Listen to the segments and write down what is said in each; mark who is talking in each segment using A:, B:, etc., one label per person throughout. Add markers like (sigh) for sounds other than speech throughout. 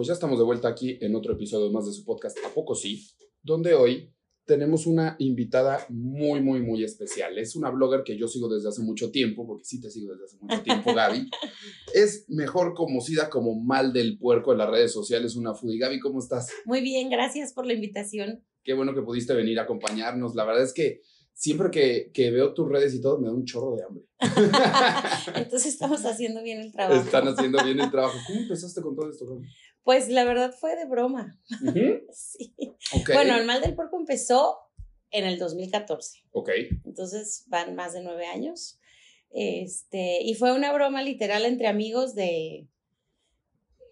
A: Pues ya estamos de vuelta aquí en otro episodio más de su podcast A Poco Sí, donde hoy tenemos una invitada muy, muy, muy especial. Es una blogger que yo sigo desde hace mucho tiempo, porque sí te sigo desde hace mucho tiempo, (laughs) Gaby. es mejor conocida como Mal del Puerco en las redes sociales, una foodie. Gaby, ¿cómo estás?
B: Muy bien, gracias por la invitación.
A: Qué bueno que pudiste venir a acompañarnos. La verdad es que siempre que, que, veo tus redes y todo, me da un chorro de hambre. (laughs)
B: Entonces estamos haciendo bien el trabajo.
A: Están haciendo bien el trabajo. ¿Cómo empezaste con todo esto?
B: Pues la verdad fue de broma. (laughs) sí. Bueno, el mal del puerco empezó en el 2014.
A: Ok.
B: Entonces van más de nueve años. Este, y fue una broma literal entre amigos de...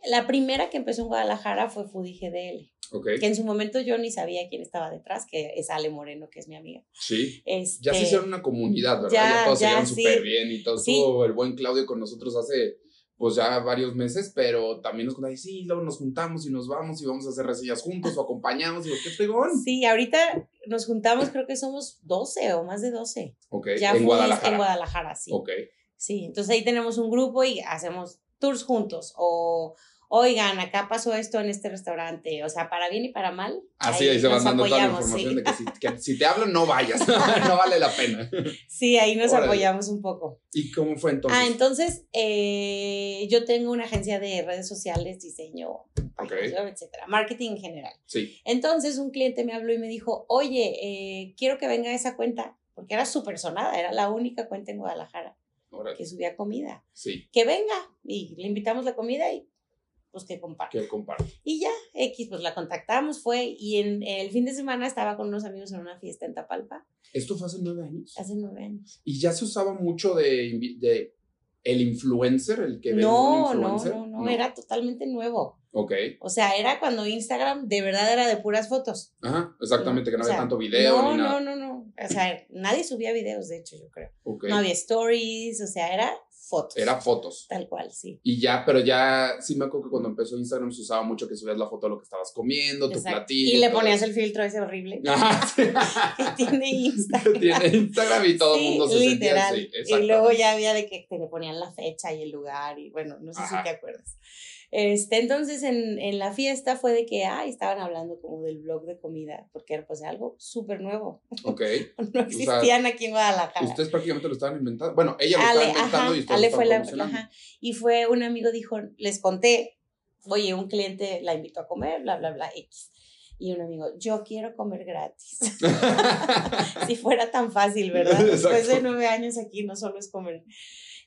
B: La primera que empezó en Guadalajara fue Foodie GDL.
A: Okay.
B: Que en su momento yo ni sabía quién estaba detrás, que es Ale Moreno, que es mi amiga.
A: Sí. Este, ya se hicieron una comunidad, ¿verdad? Ya, ya todos se súper bien y todo. Estuvo el buen Claudio con nosotros hace pues ya varios meses, pero también nos contaba, sí, luego nos juntamos y nos vamos y vamos a hacer reseñas juntos o acompañamos y qué pegón.
B: Sí, ahorita nos juntamos, creo que somos 12 o más de 12.
A: Ok,
B: ya en Guadalajara. En Guadalajara, sí.
A: Ok.
B: Sí, entonces ahí tenemos un grupo y hacemos tours juntos o oigan, acá pasó esto en este restaurante, o sea, para bien y para mal.
A: Así, ahí, ahí se van dando toda la información de que si, que si, te hablo no vayas, (laughs) no vale la pena.
B: Sí, ahí nos apoyamos un poco.
A: ¿Y cómo fue entonces?
B: Ah, entonces eh, yo tengo una agencia de redes sociales, diseño,
A: okay.
B: etcétera, marketing en general.
A: Sí.
B: Entonces un cliente me habló y me dijo, oye, eh, quiero que venga esa cuenta, porque era súper sonada, era la única cuenta en Guadalajara. que subía comida.
A: Sí.
B: Que venga y le invitamos la comida y pues que comparte.
A: Que comparte.
B: Y ya, X, pues la contactamos, fue, y en el fin de semana estaba con unos amigos en una fiesta en Tapalpa.
A: ¿Esto fue hace nueve años?
B: Hace nueve años.
A: ¿Y ya se usaba mucho de, de el influencer, el que
B: no, un influencer? No, no, no, era totalmente nuevo.
A: Ok.
B: O sea, era cuando Instagram de verdad era de puras fotos.
A: Ajá, exactamente, que no había tanto video
B: no,
A: ni
B: nada. No, no, no. O sea, nadie subía videos, de hecho, yo creo. No había stories, o sea, era fotos.
A: Era fotos.
B: Tal cual, sí.
A: Y ya, pero ya sí me acuerdo que cuando empezó Instagram se usaba mucho que subías la foto de lo que estabas comiendo, tu platillo.
B: Y le ponías el filtro ese horrible. (laughs) que tiene Instagram.
A: tiene Instagram y todo el mundo se
B: literal.
A: sentía así.
B: Y luego ya había de que te le ponían la fecha y el lugar y bueno, no sé si te acuerdas. Este, entonces en, en, la fiesta fue de que, ay, estaban hablando como del blog de comida, porque era pues algo súper nuevo. (laughs)
A: Ok.
B: no existían aquí en Guadalajara.
A: Ustedes prácticamente lo estaban inventando. Bueno, ella lo estaba inventando y
B: Ale fue la, ajá. Y fue un amigo dijo, les conté, oye, un cliente la invitó a comer, bla, bla, bla, X. Y un amigo, yo quiero comer gratis. (laughs) si fuera tan fácil, ¿verdad? Después de nueve años aquí no solo es comer.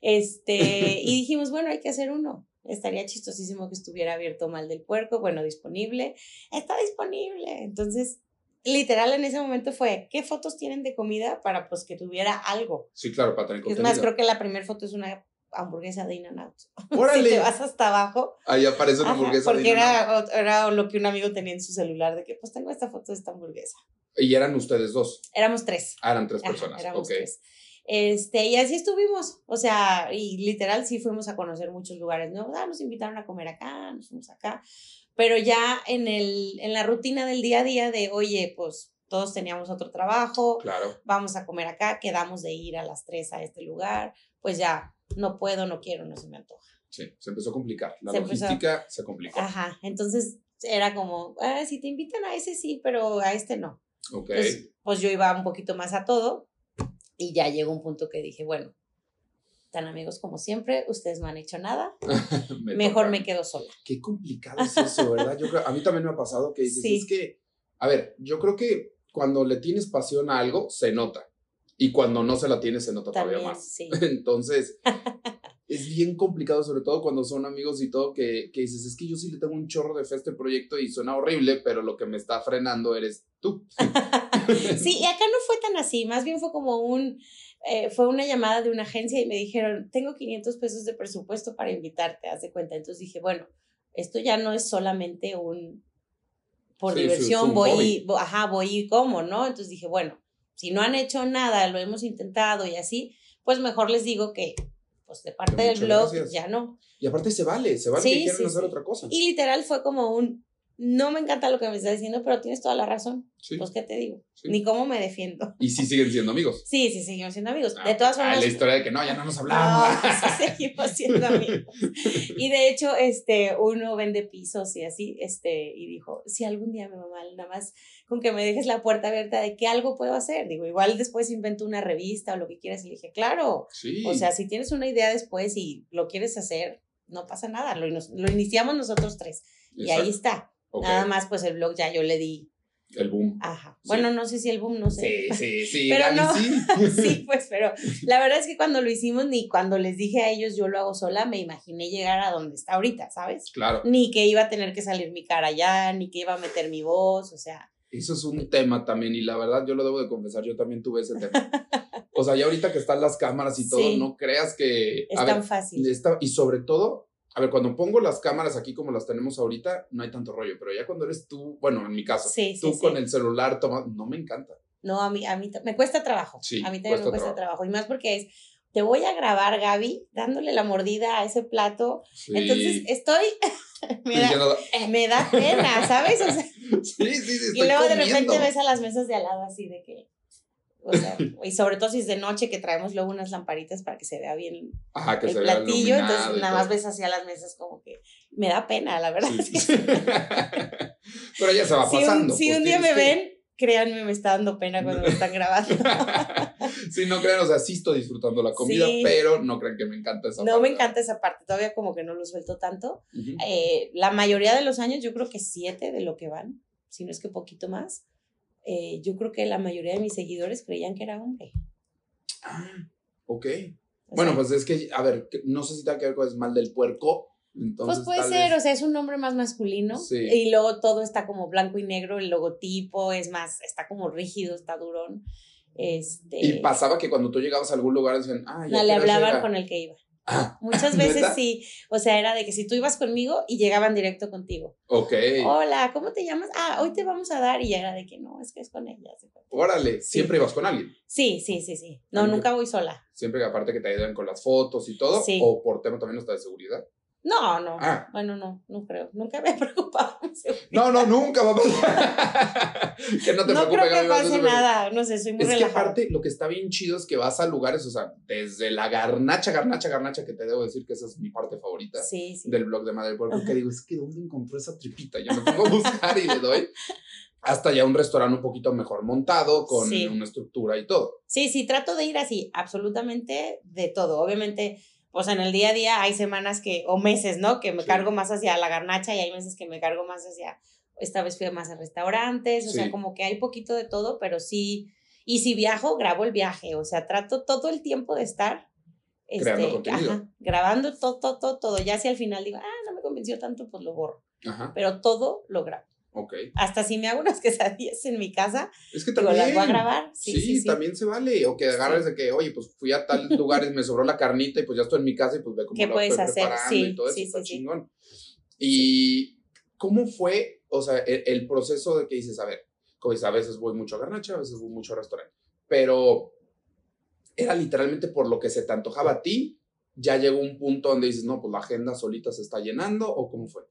B: Este, y dijimos, bueno, hay que hacer uno. Estaría chistosísimo que estuviera abierto mal del puerco, bueno, disponible. Está disponible. Entonces, literal en ese momento fue, ¿qué fotos tienen de comida para pues que tuviera algo?
A: Sí, claro, para tener contenido.
B: Es más, creo que la primera foto es una hamburguesa de In-N-Out. (laughs) si te vas hasta abajo.
A: Ahí aparece una hamburguesa
B: porque era, era lo que un amigo tenía en su celular, de que pues tengo esta foto de esta hamburguesa.
A: ¿Y eran ustedes dos?
B: Éramos tres.
A: Ah, eran tres personas.
B: éramos tres. Este, y así estuvimos, o sea, y literal sí fuimos a conocer muchos lugares ¿no? Ah, nos invitaron a comer acá, nos fuimos acá, pero ya en, el, en la rutina del día a día de, oye, pues todos teníamos otro trabajo,
A: claro.
B: vamos a comer acá, quedamos de ir a las tres a este lugar, pues ya, no puedo, no quiero, no se me antoja.
A: Sí, se empezó a complicar, la logística se complicó.
B: Ajá, entonces era como, ah, si te invitan a ese sí, pero a este no.
A: Ok.
B: pues yo iba un poquito más a todo, y ya llegó un punto que dije, bueno, tan amigos como siempre, ustedes no han hecho nada, (laughs) mejor me quedo sola.
A: Qué complicado es eso, ¿verdad? Yo creo, a mí también me ha pasado que dices, es que, a ver, yo creo que cuando le tienes pasión a algo, se nota. Y cuando no se la tienes, se nota todavía más. (laughs) Entonces, es bien complicado, sobre todo cuando son amigos y todo, que, que, dices, es que yo sí le tengo un chorro de fe a este proyecto y suena horrible, pero lo que me está frenando eres tú. (laughs)
B: sí, y acá no fue tan así, más bien fue como un, eh, fue una llamada de una agencia y me dijeron, tengo 500 pesos de presupuesto para invitarte, haz de cuenta. Entonces dije, bueno, esto ya no es solamente un, por diversión, voy, y, ajá, voy y como, ¿no? Entonces dije, bueno, si no han hecho nada, lo hemos intentado y así, pues mejor les digo que pues de parte del blog ya no.
A: Y aparte se vale, se vale que quieran hacer otra cosa.
B: Y literal fue como un, no me encanta lo que me estás diciendo, pero tienes toda la razón. Pues, ¿qué te digo? Ni cómo me defiendo.
A: ¿Y sí siguen siendo amigos?
B: Sí, sí, seguimos siendo amigos. de todas
A: ah,
B: formas.
A: la historia de que no, ya no nos hablamos. No,
B: sí seguimos siendo amigos. Y de hecho, este, uno vende pisos y así, este, y dijo, si algún día me va mal, nada más con que me dejes la puerta abierta de que algo puedo hacer. Digo, igual después invento una revista o lo que quieras. Y le dije, claro. Sí. O sea, si tienes una idea después y lo quieres hacer, no pasa nada. Lo, lo iniciamos nosotros tres. Y ahí está. Nada más, pues el blog ya yo le di.
A: El boom.
B: Ajá. Bueno, no sé si el boom, no
A: sé. Sí, sí, sí. (laughs)
B: pero no. Sí. (laughs) sí, (laughs) pues, pero la verdad es que cuando lo hicimos, ni cuando les dije a ellos yo lo hago sola, me imaginé llegar a donde está ahorita, ¿sabes?
A: Claro.
B: Ni que iba a tener que salir mi cara allá, ni que iba a meter mi voz, o sea.
A: Eso es un tema también, y la verdad, yo lo debo de confesar, yo también tuve ese tema. o sea, ya ahorita que están las cámaras y todo, no creas que.
B: Es tan fácil.
A: y sobre todo, a ver, cuando pongo las cámaras aquí como las tenemos ahorita, no hay tanto rollo, pero ya cuando eres tú, bueno, en mi caso, tú con el celular toma, no me encanta.
B: No, a mí, a mí me cuesta trabajo. Sí, a mí también me cuesta trabajo. Y más porque es, te voy a grabar, Gaby, dándole la mordida a ese plato. Entonces estoy, (laughs) me, da, (laughs) me, da, pena, ¿sabes? O sea, (laughs)
A: sí, sí, sí.
B: Y luego de repente ves a las mesas de al lado así de que o sea, (laughs) y sobre todo si es de noche que traemos luego unas lamparitas para que se vea bien el platillo, entonces nada más ves hacia las mesas como que me da pena, la verdad. (laughs)
A: Pero ya se va pasando.
B: Si un, pues, día me ven, créanme, me está dando pena cuando me están grabando. (laughs)
A: sí, no crean, o sea, sí estoy disfrutando la comida, pero no crean que me encanta esa
B: parte. No me encanta esa parte, todavía como que no lo suelto tanto. Eh, la mayoría de los años, yo creo que siete de lo que van, si no es que poquito más eh, yo creo que la mayoría de mis seguidores creían que era hombre.
A: Ah, ok. bueno, pues es que, a ver, no sé si va a quedar con el mal del puerco.
B: pues puede ser, o sea, es un nombre más masculino. Y luego todo está como blanco y negro, el logotipo es más, está como rígido, está durón. Este...
A: Y pasaba que cuando tú llegabas a algún lugar decían, ah,
B: ya. No, le hablaban con el que iba. (laughs) Muchas veces sí, o sea, era de que si tú ibas conmigo y llegaban directo contigo.
A: Ok.
B: Hola, ¿cómo te llamas? Ah, hoy te vamos a dar y ya era de que no, es que es con ella.
A: Órale, ¿siempre ibas con alguien?
B: Sí, sí, sí, sí. No, nunca voy sola.
A: Siempre aparte que te ayudan con las fotos y todo, sí. o por tema también está de seguridad.
B: No, no. Ah. Bueno, no, no creo. Nunca me he (laughs) preocupado.
A: No, no, nunca va a pasar. que no te
B: no creo que pase nada. No sé, soy muy
A: Es que aparte, lo que está bien chido es que vas a lugares, o sea, desde la garnacha, garnacha, garnacha, que te debo decir que esa es mi parte favorita del blog de Madre Pueblo, que digo, es que ¿dónde encontró esa tripita? Yo me pongo a buscar y le doy. Hasta ya un restaurante un poquito mejor montado, con una estructura y todo.
B: Sí, sí, trato de ir así, absolutamente de todo. Obviamente pues en el día a día hay semanas que, o meses, ¿no? Que me cargo más hacia la garnacha y hay meses que me cargo más hacia, esta vez fui más a restaurantes, o sea, como que hay poquito de todo, pero sí, y si viajo, grabo el viaje, o sea, trato todo el tiempo de estar este, grabando todo, todo, todo, todo, ya si al final digo, ah, no me convenció tanto, pues lo borro, pero todo lo grabo.
A: Okay.
B: Hasta si me hago unas (laughs) quesadillas en mi casa,
A: es que también,
B: las voy a grabar. Sí,
A: sí, también se vale. O que agarres de que, oye, pues fui a tal lugar y me sobró la carnita y pues ya estoy en mi casa y pues ve cómo
B: ¿Qué puedes hacer? Sí,
A: y todo eso está chingón. Y cómo fue, o sea, el, proceso de que dices, a ver, dices, a veces voy mucho a garnacha, a veces voy mucho a restaurante, pero era literalmente por lo que se te antojaba a ti, ya llegó un punto donde dices, no, pues la agenda solita se está llenando, o cómo fue?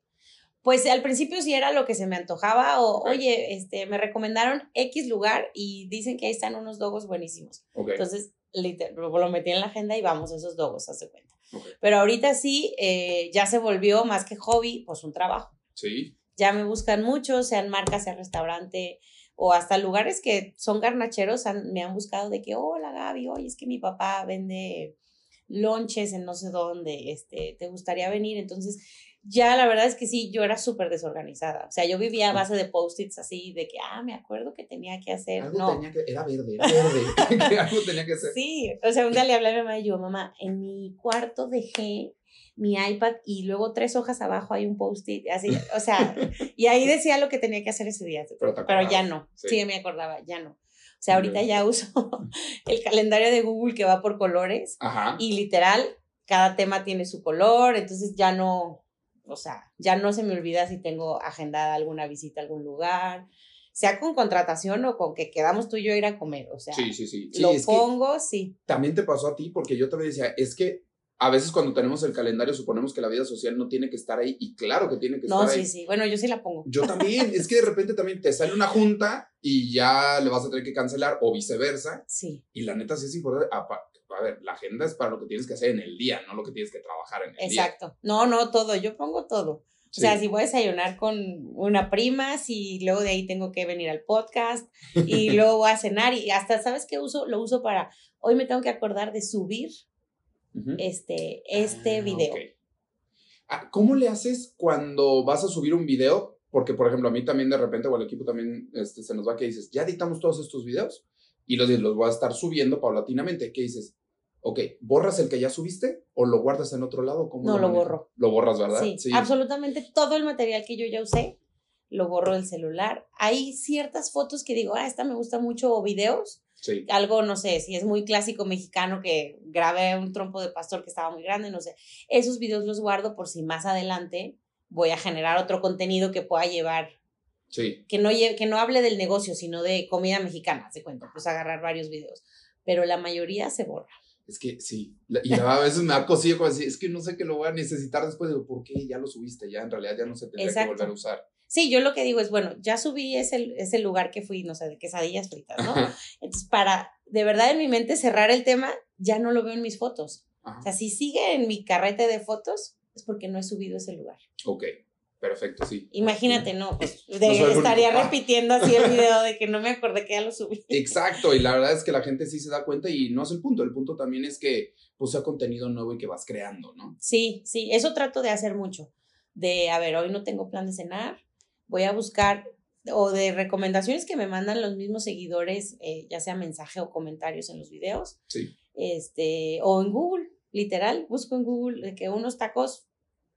B: Pues al principio sí era lo que se me antojaba o, oye, este, me recomendaron X lugar y dicen que ahí están unos dogos buenísimos. Entonces, lo metí en la agenda y vamos a esos dogos, hace cuenta. Pero ahorita sí, eh, ya se volvió más que hobby, pues un trabajo.
A: Sí.
B: Ya me buscan mucho, sean marcas, sean restaurante o hasta lugares que son garnacheros me han buscado de que, hola Gaby, oye, es que mi papá vende lonches en no sé dónde, este, ¿te gustaría venir? Entonces, ya la verdad es que sí, yo era súper desorganizada. O sea, yo vivía a base de post-its así, de que, ah, me acuerdo que tenía que hacer.
A: Algo
B: no.
A: tenía que, era verde, era verde. (laughs) (laughs) algo tenía que hacer.
B: Sí, o sea, un día le hablé a mi mamá y yo, mamá, en mi cuarto dejé mi iPad y luego tres hojas abajo hay un post-it, así, o sea, (laughs) y ahí decía lo que tenía que hacer ese día, pero, ya no, sí. me acordaba, ya no. O sea, ahorita ya uso el calendario de Google que va por colores
A: Ajá.
B: y literal, cada tema tiene su color, entonces ya no, o sea, ya no se me olvida si tengo agendada alguna visita a algún lugar, sea con contratación o con que quedamos tú y yo ir a comer, o sea,
A: sí, sí, sí.
B: lo pongo, sí.
A: También te pasó a ti porque yo también decía, es que a veces cuando tenemos el calendario suponemos que la vida social no tiene que estar ahí y claro que tiene que estar ahí.
B: No, sí, sí. Bueno, yo sí la pongo.
A: Yo también. es que de repente también te sale una junta y ya le vas a tener que cancelar o viceversa. Sí. Y la neta sí es importante. A, ver, la agenda es para lo que tienes que hacer en el día, no lo que tienes que trabajar en el
B: día. Exacto. No, no, todo. Yo pongo todo. O sea, si voy a desayunar con una prima, si luego de ahí tengo que venir al podcast y (laughs) luego voy a cenar y hasta, ¿sabes qué uso? Lo uso para, hoy me tengo que acordar de subir este, este ah, video.
A: Ah, ¿Cómo le haces cuando vas a subir un video? Porque, por ejemplo, a mí también de repente o al equipo también este, se nos va que dices, ya editamos todos estos videos y los, los voy a estar subiendo paulatinamente. ¿Qué dices? Ok, ¿borras el que ya subiste o lo guardas en otro lado?
B: no, lo, borro.
A: Lo borras, ¿verdad?
B: Sí, absolutamente todo el material que yo ya usé, lo borro del celular. Hay ciertas fotos que digo, ah, esta me gusta mucho, o videos. Sí. Algo, no sé, si es muy clásico mexicano que grabé un trompo de pastor que estaba muy grande, no sé. Esos videos los guardo por si más adelante voy a generar otro contenido que pueda llevar Sí. Que no, que no hable del negocio, sino de comida mexicana, se cuenta, pues agarrar varios videos. Pero la mayoría se borra.
A: Es que sí, y a veces me da cosilla como decir, es que no sé que lo voy a necesitar después, digo, ¿por qué? Ya lo subiste, ya en realidad ya no se tendría que volver a usar.
B: Sí, yo lo que digo es, bueno, ya subí ese, ese lugar que fui, no sé, de quesadillas fritas, ¿no? Entonces, para de verdad en mi mente cerrar el tema, ya no lo veo en mis fotos. O sea, si sigue en mi carrete de fotos, es porque no he subido ese lugar.
A: Ok. Perfecto, sí.
B: Imagínate, no, pues (laughs) estaría (laughs) repitiendo así el video de que no me acordé que ya lo subí.
A: Exacto, y la verdad es que la gente sí se da cuenta y no es el punto, el punto también es que pues sea contenido nuevo y que vas creando, ¿no?
B: Sí, sí, eso trato de hacer mucho. De, a ver, hoy no tengo plan de cenar, voy a buscar o de recomendaciones que me mandan los mismos seguidores, eh, ya sea mensaje o comentarios en los videos. Sí. Este, o en Google, literal, busco en Google de que unos tacos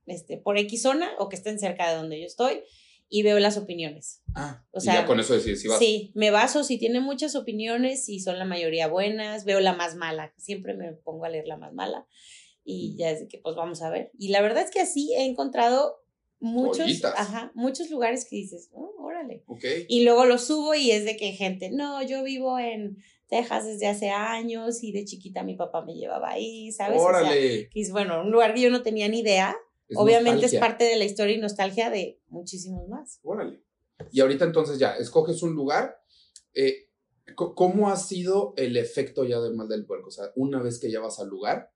B: este, por X zona o que estén cerca de donde yo estoy y veo las opiniones.
A: Ah, o sea, ya con eso decides si vas.
B: Sí, me baso si tiene muchas opiniones y son la mayoría buenas, veo la más mala, siempre me pongo a leer la más mala y ya es que pues vamos a ver. Y la verdad es que así he encontrado muchos, ajá, muchos lugares que dices, oh, órale. Okay. Y luego lo subo y es de que gente, no, yo vivo en Texas desde hace años y de chiquita mi papá me llevaba ahí, ¿sabes? Órale. que es bueno, un lugar que yo no tenía ni idea Obviamente es parte de la historia y nostalgia de muchísimos más.
A: Órale. Y ahorita entonces ya, escoges un lugar. Eh, ¿Cómo ha sido el efecto ya de mal del puerco? O sea, una vez que ya vas al lugar,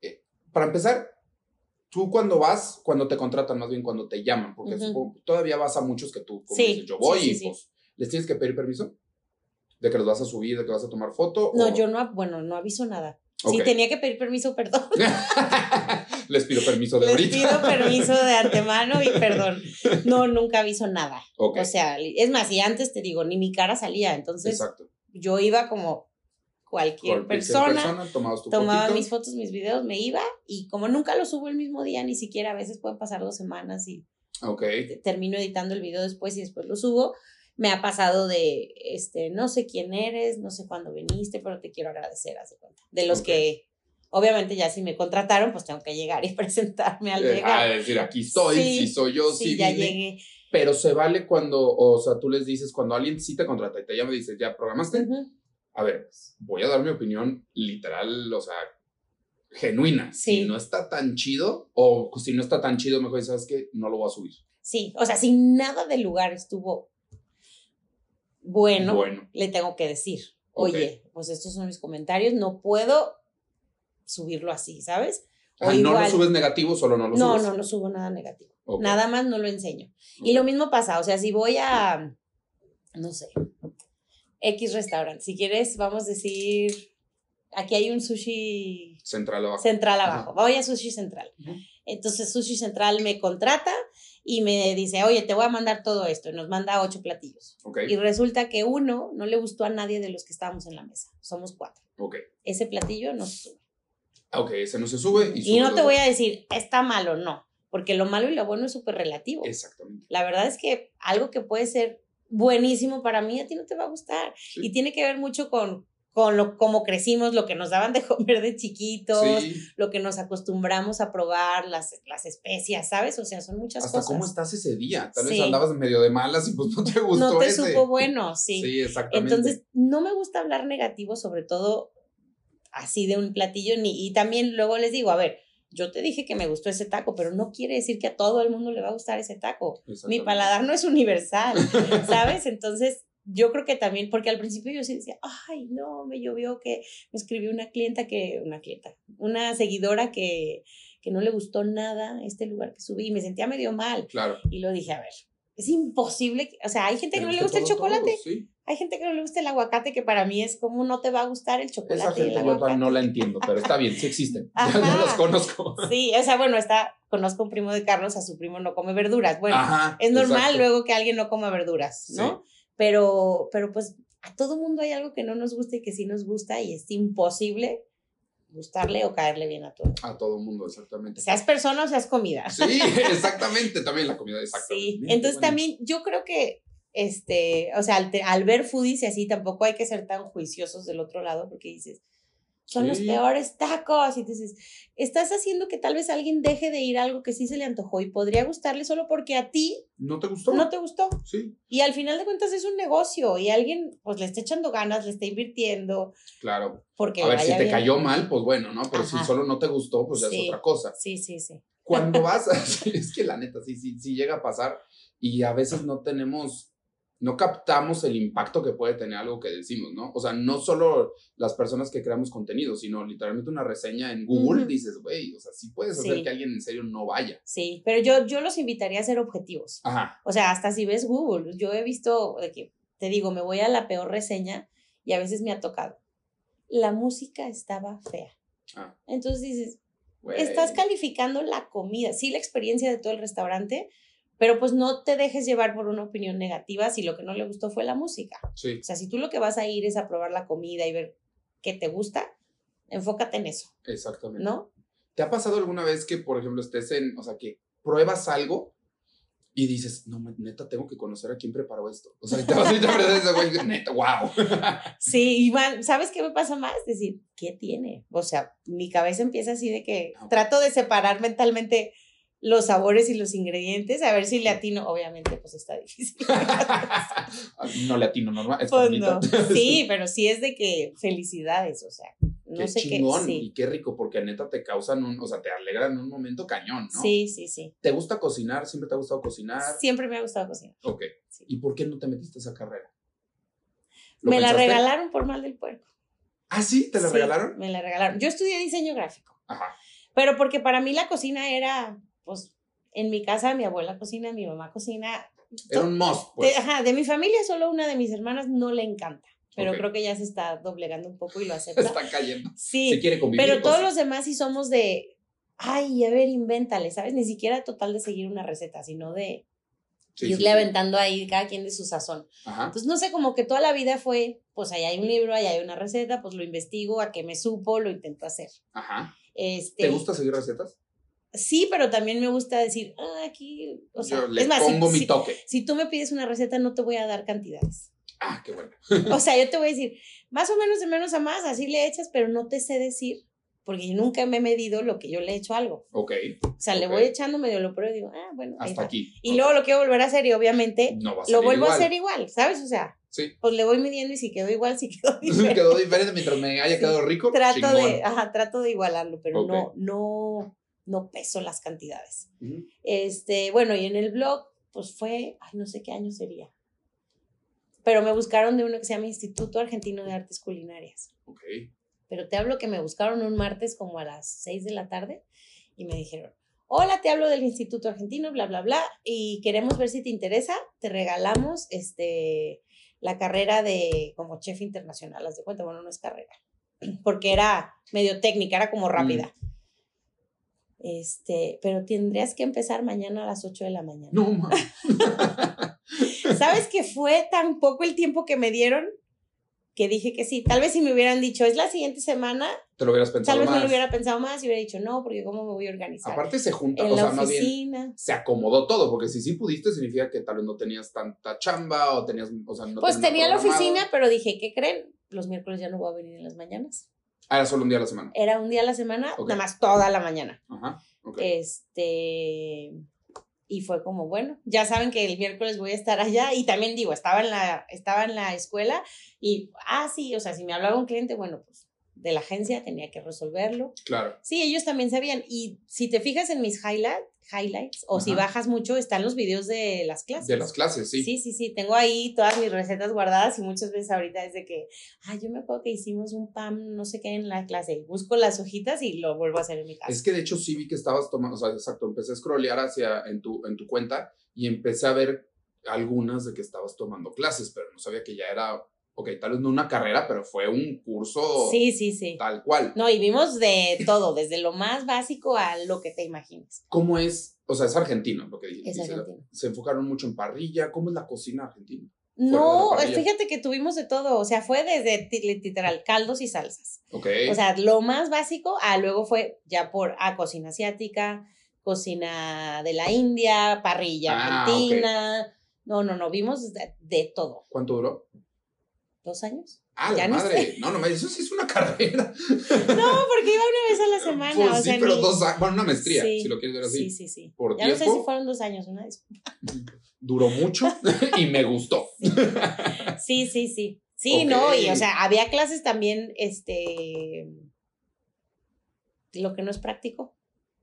A: eh, para empezar, tú cuando vas, cuando te contratan, más bien cuando te llaman, porque todavía vas a muchos que tú, como dices, yo voy y pues, ¿les tienes que pedir permiso? ¿De que los vas a subir, de que vas a tomar foto?
B: No, yo no, bueno, no aviso nada. Sí, tenía que pedir permiso, perdón. (laughs) (laughs)
A: Les pido permiso de Les
B: ahorita. Les pido (laughs) permiso de antemano y perdón. No, nunca aviso nada. O sea, es más, y antes te digo, ni mi cara salía. Entonces, Exacto. yo iba como cualquier, persona, tomaba mis fotos, mis videos, me iba y como nunca lo subo el mismo día, ni siquiera a veces pueden pasar dos semanas y termino editando el video después y después lo subo me ha pasado de, este, no sé quién eres, no sé cuándo viniste, pero te quiero agradecer, hace cuenta. De los que, obviamente ya si me contrataron, pues tengo que llegar y (laughs) presentarme al
A: eh, llegar. A decir, aquí estoy, si soy yo, sí, ya llegué. Pero se vale cuando, o sea, tú les dices, cuando alguien sí te contrata y te llama y dices, ¿ya programaste? A ver, voy a dar mi opinión literal, o sea, genuina. Si no está tan chido, o si no está tan chido, mejor sabes que no lo voy a subir.
B: Sí, o sea, si nada del lugar estuvo bueno, le tengo que decir, oye, pues estos son mis comentarios, no puedo subirlo así, ¿sabes?
A: O no lo subes negativo, solo no lo
B: no, subes. No, no, no subo nada negativo. Nada más no lo enseño. Y lo mismo pasa, o sea, si voy a, no sé, X restaurante, si quieres, vamos a decir, aquí hay un sushi...
A: Central abajo.
B: Central abajo. Voy a sushi central. Entonces, sushi central me contrata y me dice, oye, te voy a mandar todo esto. Y nos manda ocho platillos. Y resulta que uno no le gustó a nadie de los que estábamos en la mesa. Somos cuatro. Ese platillo no se sube.
A: Ok, ese no se sube.
B: Y, y no te voy a decir, está malo, no. Porque lo malo y lo bueno es súper relativo.
A: Exactamente.
B: La verdad es que algo que puede ser buenísimo para mí, a ti no te va a gustar. Y tiene que ver mucho con con lo cómo crecimos, lo que nos daban de comer de chiquitos, lo que nos acostumbramos a probar, las, las especias, ¿sabes? O sea, son muchas
A: Hasta
B: cosas.
A: cómo estás ese día. Tal vez andabas medio de malas y pues no te gustó.
B: No te supo bueno, sí. Sí, exactamente. Entonces, no me gusta hablar negativo, sobre todo así de un platillo, ni, y también luego les digo, a ver, yo te dije que me gustó ese taco, pero no quiere decir que a todo el mundo le va a gustar ese taco. Mi paladar no es universal, (laughs) ¿sabes? Entonces, yo creo que también, porque al principio yo sí decía, ay, no, me llovió que me escribió una clienta que, una clienta, una seguidora que, que no le gustó nada este lugar que subí y me sentía medio mal.
A: Claro.
B: Y lo dije, a ver, es imposible, o sea, hay gente que no le gusta el chocolate, hay gente que no le gusta el aguacate, que para mí es como no te va a gustar el chocolate.
A: Esa gente yo no la entiendo, pero está bien, sí existen, (laughs) ya no los conozco.
B: Sí, o sea, bueno, está, conozco un primo de Carlos, a su primo no come verduras, bueno, es normal luego que alguien no coma verduras, ¿no? Pero, pero pues a todo mundo hay algo que no nos gusta y que sí nos gusta y es imposible gustarle o caerle bien a todo.
A: A todo mundo, exactamente.
B: Seas persona o seas comida.
A: Sí, (laughs) exactamente, también la comida, exactamente.
B: Sí, entonces también yo creo que, este, o sea, al, al ver foodies y así, tampoco hay que ser tan juiciosos del otro lado porque dices, son los peores tacos. Y dices, estás haciendo que tal vez alguien deje de ir a algo que sí se le antojó y podría gustarle solo porque a ti
A: no te gustó.
B: No te gustó.
A: Sí.
B: Y al final de cuentas es un negocio y alguien pues le está echando ganas, le está invirtiendo.
A: Claro. Porque a ver, si te cayó mal, pues bueno, ¿no? Pero si solo no te gustó, pues ya es otra cosa.
B: Sí, sí, sí.
A: Cuando (laughs) vas, (laughs) es que la neta, sí, sí, sí llega a pasar y a veces no tenemos no captamos el impacto que puede tener algo que decimos, ¿no? O sea, no solo las personas que creamos contenido, sino literalmente una reseña en Google, dices, güey, o sea, sí puedes hacer que alguien en serio no vaya.
B: Sí, pero yo, yo los invitaría a ser objetivos. Ajá. O sea, hasta si ves Google, yo he visto, que, te digo, me voy a la peor reseña y a veces me ha tocado. La música estaba fea. Ah. Entonces dices, estás calificando la comida, sí la experiencia de todo el restaurante, pero pues no te dejes llevar por una opinión negativa si lo que no le gustó fue la música.
A: Sí.
B: O sea, si tú lo que vas a ir es a probar la comida y ver qué te gusta, enfócate en eso.
A: Exactamente.
B: ¿No?
A: ¿Te ha pasado alguna vez que, por ejemplo, estés en, o sea, que pruebas algo y dices, no, neta, tengo que conocer a quién preparó esto? O sea, te vas a ir a güey, neta, wow. (laughs)
B: sí, igual, ¿sabes qué me pasa más? Decir, ¿qué tiene? O sea, mi cabeza empieza así de que trato de separar mentalmente los sabores y los ingredientes, a ver si le atino, obviamente pues está difícil. (laughs) (laughs)
A: no le atino normal, es
B: pues no. (laughs) Sí, pero sí es de que felicidades, o sea, no
A: qué
B: sé
A: chingón, qué. Y qué rico, porque neta te causan un, o sea, te alegran un momento cañón, ¿no?
B: Sí, sí, sí.
A: ¿Te gusta cocinar? ¿Siempre te ha gustado cocinar?
B: Siempre me ha gustado cocinar.
A: Ok. ¿Y por qué no te metiste a esa carrera?
B: Me la regalaron por mal del puerco.
A: ¿Ah, sí? ¿Te la regalaron?
B: Me la regalaron. Yo estudié diseño gráfico.
A: Ajá.
B: Pero porque para mí la cocina era pues en mi casa mi abuela cocina, mi mamá cocina.
A: Era un must, pues.
B: De, ajá, de mi familia solo una de mis hermanas no le encanta, pero creo que ya se está doblegando un poco y lo (laughs) acepta.
A: está cayendo.
B: Sí.
A: Se quiere convivir.
B: Pero todos los demás sí somos de, ay, a ver, invéntale, ¿sabes? Ni siquiera total de seguir una receta, sino de irle aventando ahí cada quien de su sazón.
A: Ajá.
B: Entonces, no sé, como que toda la vida fue, pues ahí hay un libro, ahí hay una receta, pues lo investigo, a que me supo, lo intento hacer.
A: Ajá.
B: Este,
A: ¿Te gusta seguir recetas?
B: Sí, pero también me gusta decir, ah, aquí, o sea,
A: le es más, pongo mi toque.
B: Si tú me pides una receta, no te voy a dar cantidades.
A: Ah, qué bueno.
B: o sea, yo te voy a decir, más o menos de menos a más, así le echas, pero no te sé decir, porque yo nunca me he medido lo que yo le echo algo.
A: Ok.
B: O sea, le voy echando medio lo pruebo y digo, ah, bueno.
A: Hasta aquí.
B: Y luego lo quiero volver a hacer y obviamente lo vuelvo a hacer igual, ¿sabes? O sea,
A: Sí.
B: Pues le voy midiendo y si quedó igual, si quedó (laughs) diferente.
A: quedó diferente mientras me haya quedado rico.
B: Trato de, ajá, trato de igualarlo, pero no, no, no peso las cantidades. Este, bueno, y en el blog, pues fue, ay, no sé qué año sería. Pero me buscaron de uno que se llama Instituto Argentino de Artes Culinarias.
A: Ok.
B: Pero te hablo que me buscaron un martes como a las 6 de la tarde y me dijeron, hola, te hablo del Instituto Argentino, bla, bla, bla, y queremos ver si te interesa, te regalamos este, la carrera de como chef internacional, haz de cuenta, bueno, no es carrera, (clears throat) porque era medio técnica, era como rápida. Este, pero tendrías que empezar mañana a las 8 de la mañana.
A: No, (laughs)
B: ¿Sabes que fue tan poco el tiempo que me dieron que dije que sí? Tal vez si me hubieran dicho, es la siguiente semana.
A: Te lo hubieras pensado
B: Tal vez
A: más.
B: me lo hubiera pensado más y hubiera dicho, no, porque ¿cómo me voy a organizar?
A: Aparte se junta,
B: en
A: o
B: la
A: sea, más bien
B: oficina.
A: se acomodó todo, porque si sí pudiste significa que tal vez no tenías tanta chamba o tenías, o sea, no
B: Pues tenía la oficina, pero dije, ¿qué creen? Los miércoles ya no voy a venir en las mañanas.
A: Ah, era solo un día a la semana.
B: Era un día a la semana, nada más toda la mañana.
A: Ajá.
B: Este, y fue como, bueno, ya saben que el miércoles voy a estar allá y también digo, estaba en la, estaba en la escuela y, ah, sí, o sea, si me hablaba un cliente, bueno, pues de la agencia, tenía que resolverlo.
A: Claro.
B: Sí, ellos también sabían. Y si te fijas en mis highlight, highlights, o si bajas mucho, están los videos de las clases.
A: De las clases, sí.
B: Sí, sí, sí. Tengo ahí todas mis recetas guardadas y muchas veces ahorita desde que, ah, yo me acuerdo que hicimos un pan, no sé qué, en la clase. Busco las hojitas y lo vuelvo a hacer en mi casa.
A: Es que de hecho sí vi que estabas tomando, o sea, exacto, empecé a scrollear hacia, en tu, en tu cuenta y empecé a ver algunas de que estabas tomando clases, pero no sabía que ya era ok, tal vez no una carrera, pero fue un curso
B: sí, sí, sí.
A: tal cual.
B: No, y vimos de todo, desde lo más básico a lo que te imagines.
A: ¿Cómo es? O sea, es argentino lo que
B: dijiste. Es argentino.
A: Se enfocaron mucho en parrilla. ¿Cómo es la cocina argentina?
B: No, fíjate que tuvimos de todo, o sea, fue desde literal caldos y salsas.
A: Ok.
B: O sea, lo más básico, a luego fue ya por a cocina asiática, cocina de la India, parrilla ah, argentina. No, no, no, vimos de todo.
A: ¿Cuánto duró?
B: Dos años.
A: Ah, la madre. No, no, eso sí es una carrera. (laughs) No,
B: porque iba una vez a la semana.
A: Pues sí, pero dos años. Bueno, una maestría, si lo quieres ver así.
B: Sí, sí, sí. ya no sé si fueron dos años, una disculpa.
A: Duró mucho (laughs) y me gustó.
B: Sí, sí, sí. Sí, no, y o sea, había clases también, este. Lo que no es práctico.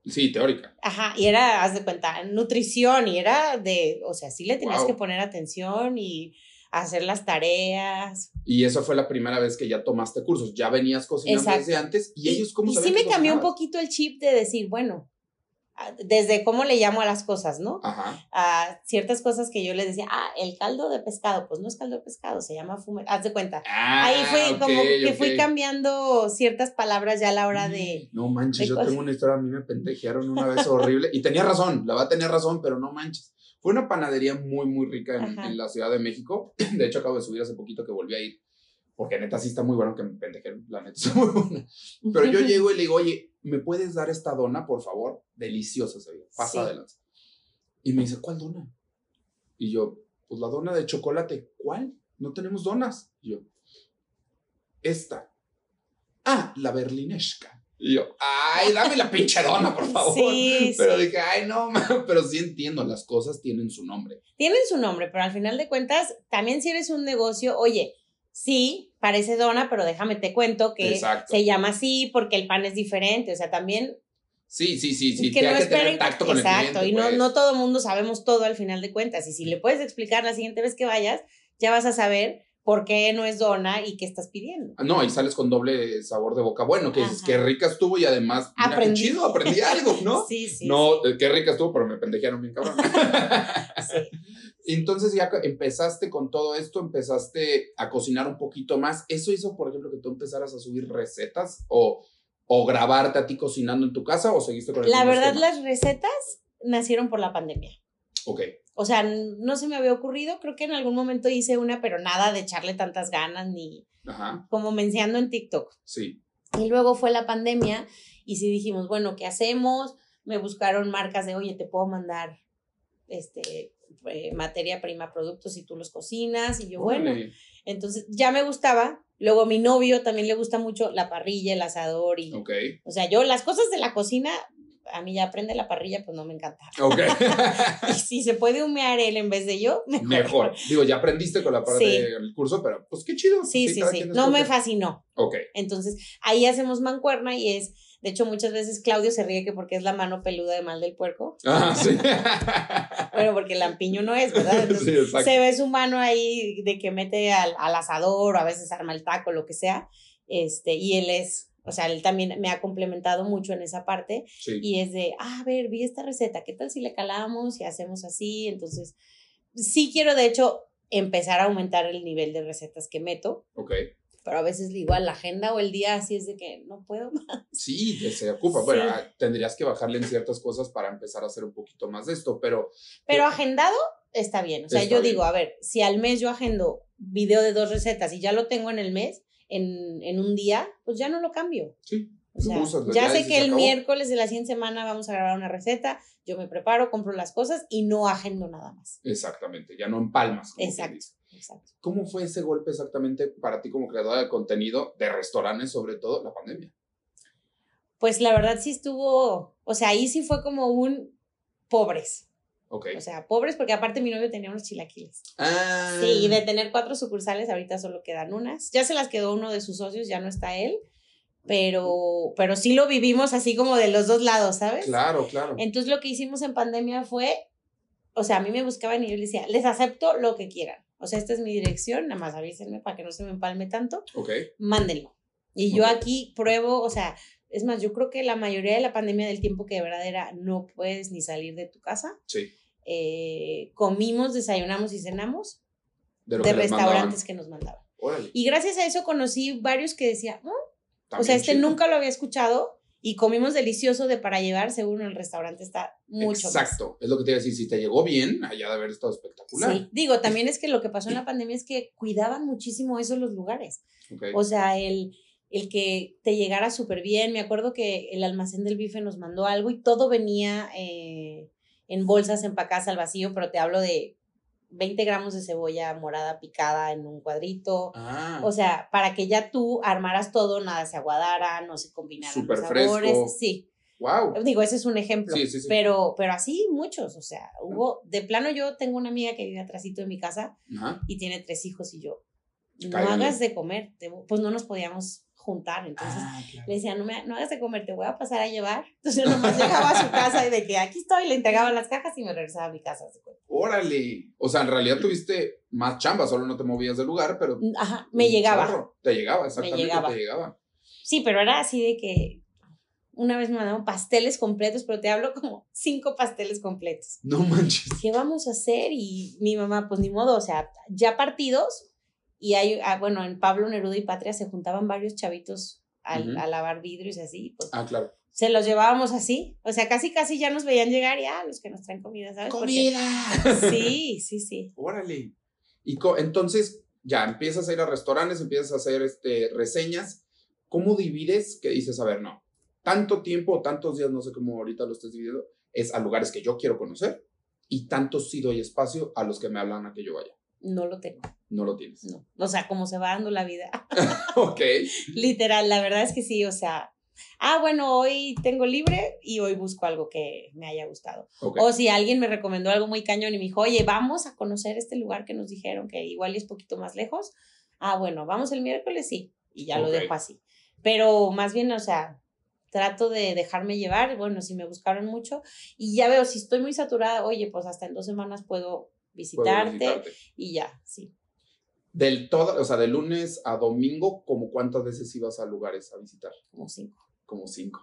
A: Sí, teórica.
B: Ajá, y era, haz de cuenta, nutrición, y era de, o sea, sí le tenías que poner atención y hacer las tareas.
A: Y eso fue la primera vez que ya tomaste cursos, ya venías cocinando desde antes y, ellos cómo
B: Y sí me cambió un poquito el chip de decir, bueno, desde cómo le llamo a las cosas, ¿no?
A: Ajá.
B: A ciertas cosas que yo les decía, ah, el caldo de pescado, pues no es caldo de pescado, se llama fume, haz de cuenta.
A: Ah,
B: Ahí fue como que fui cambiando ciertas palabras ya a la hora de...
A: No manches, yo tengo una historia, a mí me pendejearon una vez horrible y tenía razón, la va a tener razón, pero no manches. Fue una panadería muy, muy rica en, la Ciudad de México. (clears throat) De hecho, acabo de subir hace poquito que volví a ir. Porque neta sí está muy bueno que me pendejen. La neta está muy buena. Pero yo (laughs) llego y le digo, oye, ¿me puedes dar esta dona, por favor? Deliciosa se ve. Pasa adelante. Y me dice, ¿cuál dona? Y yo, pues la dona de chocolate. ¿Cuál? No tenemos donas. Y yo, esta. Ah, la berlinesca. Y yo, ay, dame la pinche dona, por favor. Sí, pero dije, ay, no, pero sí entiendo, las cosas tienen su nombre.
B: Tienen su nombre, pero al final de cuentas, también si eres un negocio, oye, sí, parece dona, pero déjame te cuento que se llama así porque el pan es diferente, o sea, también...
A: Sí, sí, sí, sí, que no que tener tacto con
B: exacto,
A: el
B: y no, pues. no todo el mundo sabemos todo al final de cuentas, y si le puedes explicar la siguiente vez que vayas, ya vas a saber por qué no es dona y qué estás pidiendo.
A: Ah, no, y sales con doble sabor de boca. Bueno, que dices, qué rica estuvo y además, aprendí. chido, aprendí algo, ¿no? (laughs)
B: sí, sí.
A: No, eh, qué rica estuvo, pero me pendejearon bien cabrón. (laughs) sí. (laughs) Entonces ya empezaste con todo esto, empezaste a cocinar un poquito más. ¿Eso hizo, por ejemplo, que tú empezaras a subir recetas o, o grabarte a ti cocinando en tu casa o seguiste con el
B: La verdad, las recetas nacieron por la pandemia.
A: Ok.
B: O sea, no se me había ocurrido, creo que en algún momento hice una, pero nada de echarle tantas ganas ni como mencionando en TikTok.
A: Sí.
B: Y luego fue la pandemia y sí dijimos, bueno, ¿qué hacemos? Me buscaron marcas de, oye, te puedo mandar este eh, materia prima, productos y tú los cocinas. Y yo, bueno, entonces ya me gustaba. Luego a mi novio también le gusta mucho la parrilla, el asador y... O sea, yo las cosas de la cocina a mí ya aprende la parrilla, pues no me encanta.
A: Ok. (laughs)
B: y si se puede humear él en vez de yo, mejor.
A: Mejor. Digo, ya aprendiste con la parte del curso, pero pues qué chido.
B: Sí, sí, sí. No me fascinó.
A: Ok.
B: Entonces, ahí hacemos mancuerna y es, de hecho, muchas veces Claudio se ríe que porque es la mano peluda de mal del puerco.
A: Ah, sí. (laughs)
B: bueno, porque el lampiño no es, ¿verdad? sí, exacto. Se ve su mano ahí de que mete al, al asador o a veces arma el taco, lo que sea. Este, y él es o sea, él también me ha complementado mucho en esa parte. Y es de, ah, a ver, vi esta receta, ¿qué tal si le calamos y hacemos así? Entonces, sí quiero, de hecho, empezar a aumentar el nivel de recetas que meto.
A: Ok.
B: Pero a veces igual la agenda o el día así es de que no puedo más.
A: Sí, se ocupa. Bueno, ah, tendrías que bajarle en ciertas cosas para empezar a hacer un poquito más de esto, pero...
B: Pero agendado está bien. O sea, yo digo, a ver, si al mes yo agendo video de dos recetas y ya lo tengo en el mes, en, en un día, pues ya no lo cambio.
A: Sí.
B: O sea, ya, sé que el miércoles de la siguiente semana vamos a grabar una receta, yo me preparo, compro las cosas y no agendo nada más.
A: Exactamente, ya no empalmas.
B: Exacto, exacto.
A: ¿Cómo fue ese golpe exactamente para ti como creadora de contenido, de restaurantes sobre todo, la pandemia?
B: Pues la verdad sí estuvo, o sea, ahí sí fue como un pobres.
A: Okay.
B: O sea, pobres porque aparte mi novio tenía unos chilaquiles.
A: Ah.
B: Sí, y de tener cuatro sucursales, ahorita solo quedan unas. Ya se las quedó uno de sus socios, ya no está él. pero, pero sí lo vivimos así como de los dos lados, ¿sabes?
A: Claro, claro.
B: Entonces lo que hicimos en pandemia fue, o sea, a mí me buscaban y yo les decía, les acepto lo que quieran. O sea, esta es mi dirección, nada más avísenme para que no se me empalme tanto.
A: Ok.
B: Mándenlo. Y yo aquí pruebo, o sea, es más, yo creo que la mayoría de la pandemia del tiempo que de verdad era no puedes ni salir de tu casa.
A: Sí.
B: Eh, comimos, desayunamos y cenamos de, restaurantes que nos mandaban. Y gracias a eso conocí varios que decían, o sea, este nunca lo había escuchado y comimos delicioso de para llevar, según el restaurante está mucho
A: Exacto, es lo que te iba a decir, si te llegó bien, allá de haber estado espectacular. Sí,
B: digo, también es que lo que pasó en la pandemia es que cuidaban muchísimo eso los lugares. O sea, el, el que te llegara súper bien, me acuerdo que el almacén del bife nos mandó algo y todo venía eh, en bolsas empacadas al vacío, pero te hablo de 20 gramos de cebolla morada picada en un cuadrito. Ah. O sea, para que ya tú armaras todo, nada se aguadara, no se combinaran los sabores. Sí.
A: Wow.
B: Digo, ese es un ejemplo. Sí, sí, sí. Pero, pero así muchos. O sea, hubo, de plano yo tengo una amiga que vive atrásito de mi casa y tiene tres hijos y yo, no hagas de comer. pues no nos podíamos juntar. Entonces ah, le decía, no, me, no hagas de comer, te voy a pasar a llevar. Entonces yo nomás llegaba a su casa y de que aquí estoy, le entregaba las cajas y me regresaba a mi casa.
A: Órale. O sea, en realidad tuviste más chamba, solo no te movías del lugar, pero.
B: Ajá, me llegaba.
A: Te llegaba, exactamente. Me llegaba. Te llegaba.
B: Sí, pero era así de que una vez me mandaron pasteles completos, pero te hablo como cinco pasteles completos.
A: No manches.
B: ¿Qué vamos a hacer? Y mi mamá, pues ni modo, o sea, ya partidos, y hay, ah, bueno, en Pablo Neruda y Patria se juntaban varios chavitos al, a lavar vidrios y así. Pues,
A: ah, claro.
B: Se los llevábamos así. O sea, casi, casi ya nos veían llegar ya los que nos traen comida, ¿sabes?
A: ¡Comida!
B: sí, sí, sí.
A: Órale. Y entonces, ya empiezas a ir a restaurantes, empiezas a hacer este, reseñas. ¿Cómo divides que dices, a ver, no, tanto tiempo, tantos días, no sé cómo ahorita lo estés dividiendo, es a lugares que yo quiero conocer y tanto sí doy espacio a los que me hablan a que yo vaya?
B: No lo tengo.
A: No lo tienes.
B: No. O sea, como se va dando la vida. (laughs)
A: ok.
B: Literal, la verdad es que sí, o sea, ah, bueno, hoy tengo libre y hoy busco algo que me haya gustado. O si alguien me recomendó algo muy cañón y me dijo, oye, vamos a conocer este lugar que nos dijeron que igual es poquito más lejos. Ah, bueno, vamos el miércoles, sí. Y ya lo dejo así. Pero más bien, o sea, trato de dejarme llevar. Bueno, si me buscaron mucho y ya veo, si estoy muy saturada, oye, pues hasta en dos semanas puedo visitarte, y ya, sí.
A: Del todo, o sea, de lunes a domingo, ¿como cuántas veces ibas a lugares a visitar?
B: Como cinco.
A: Como cinco.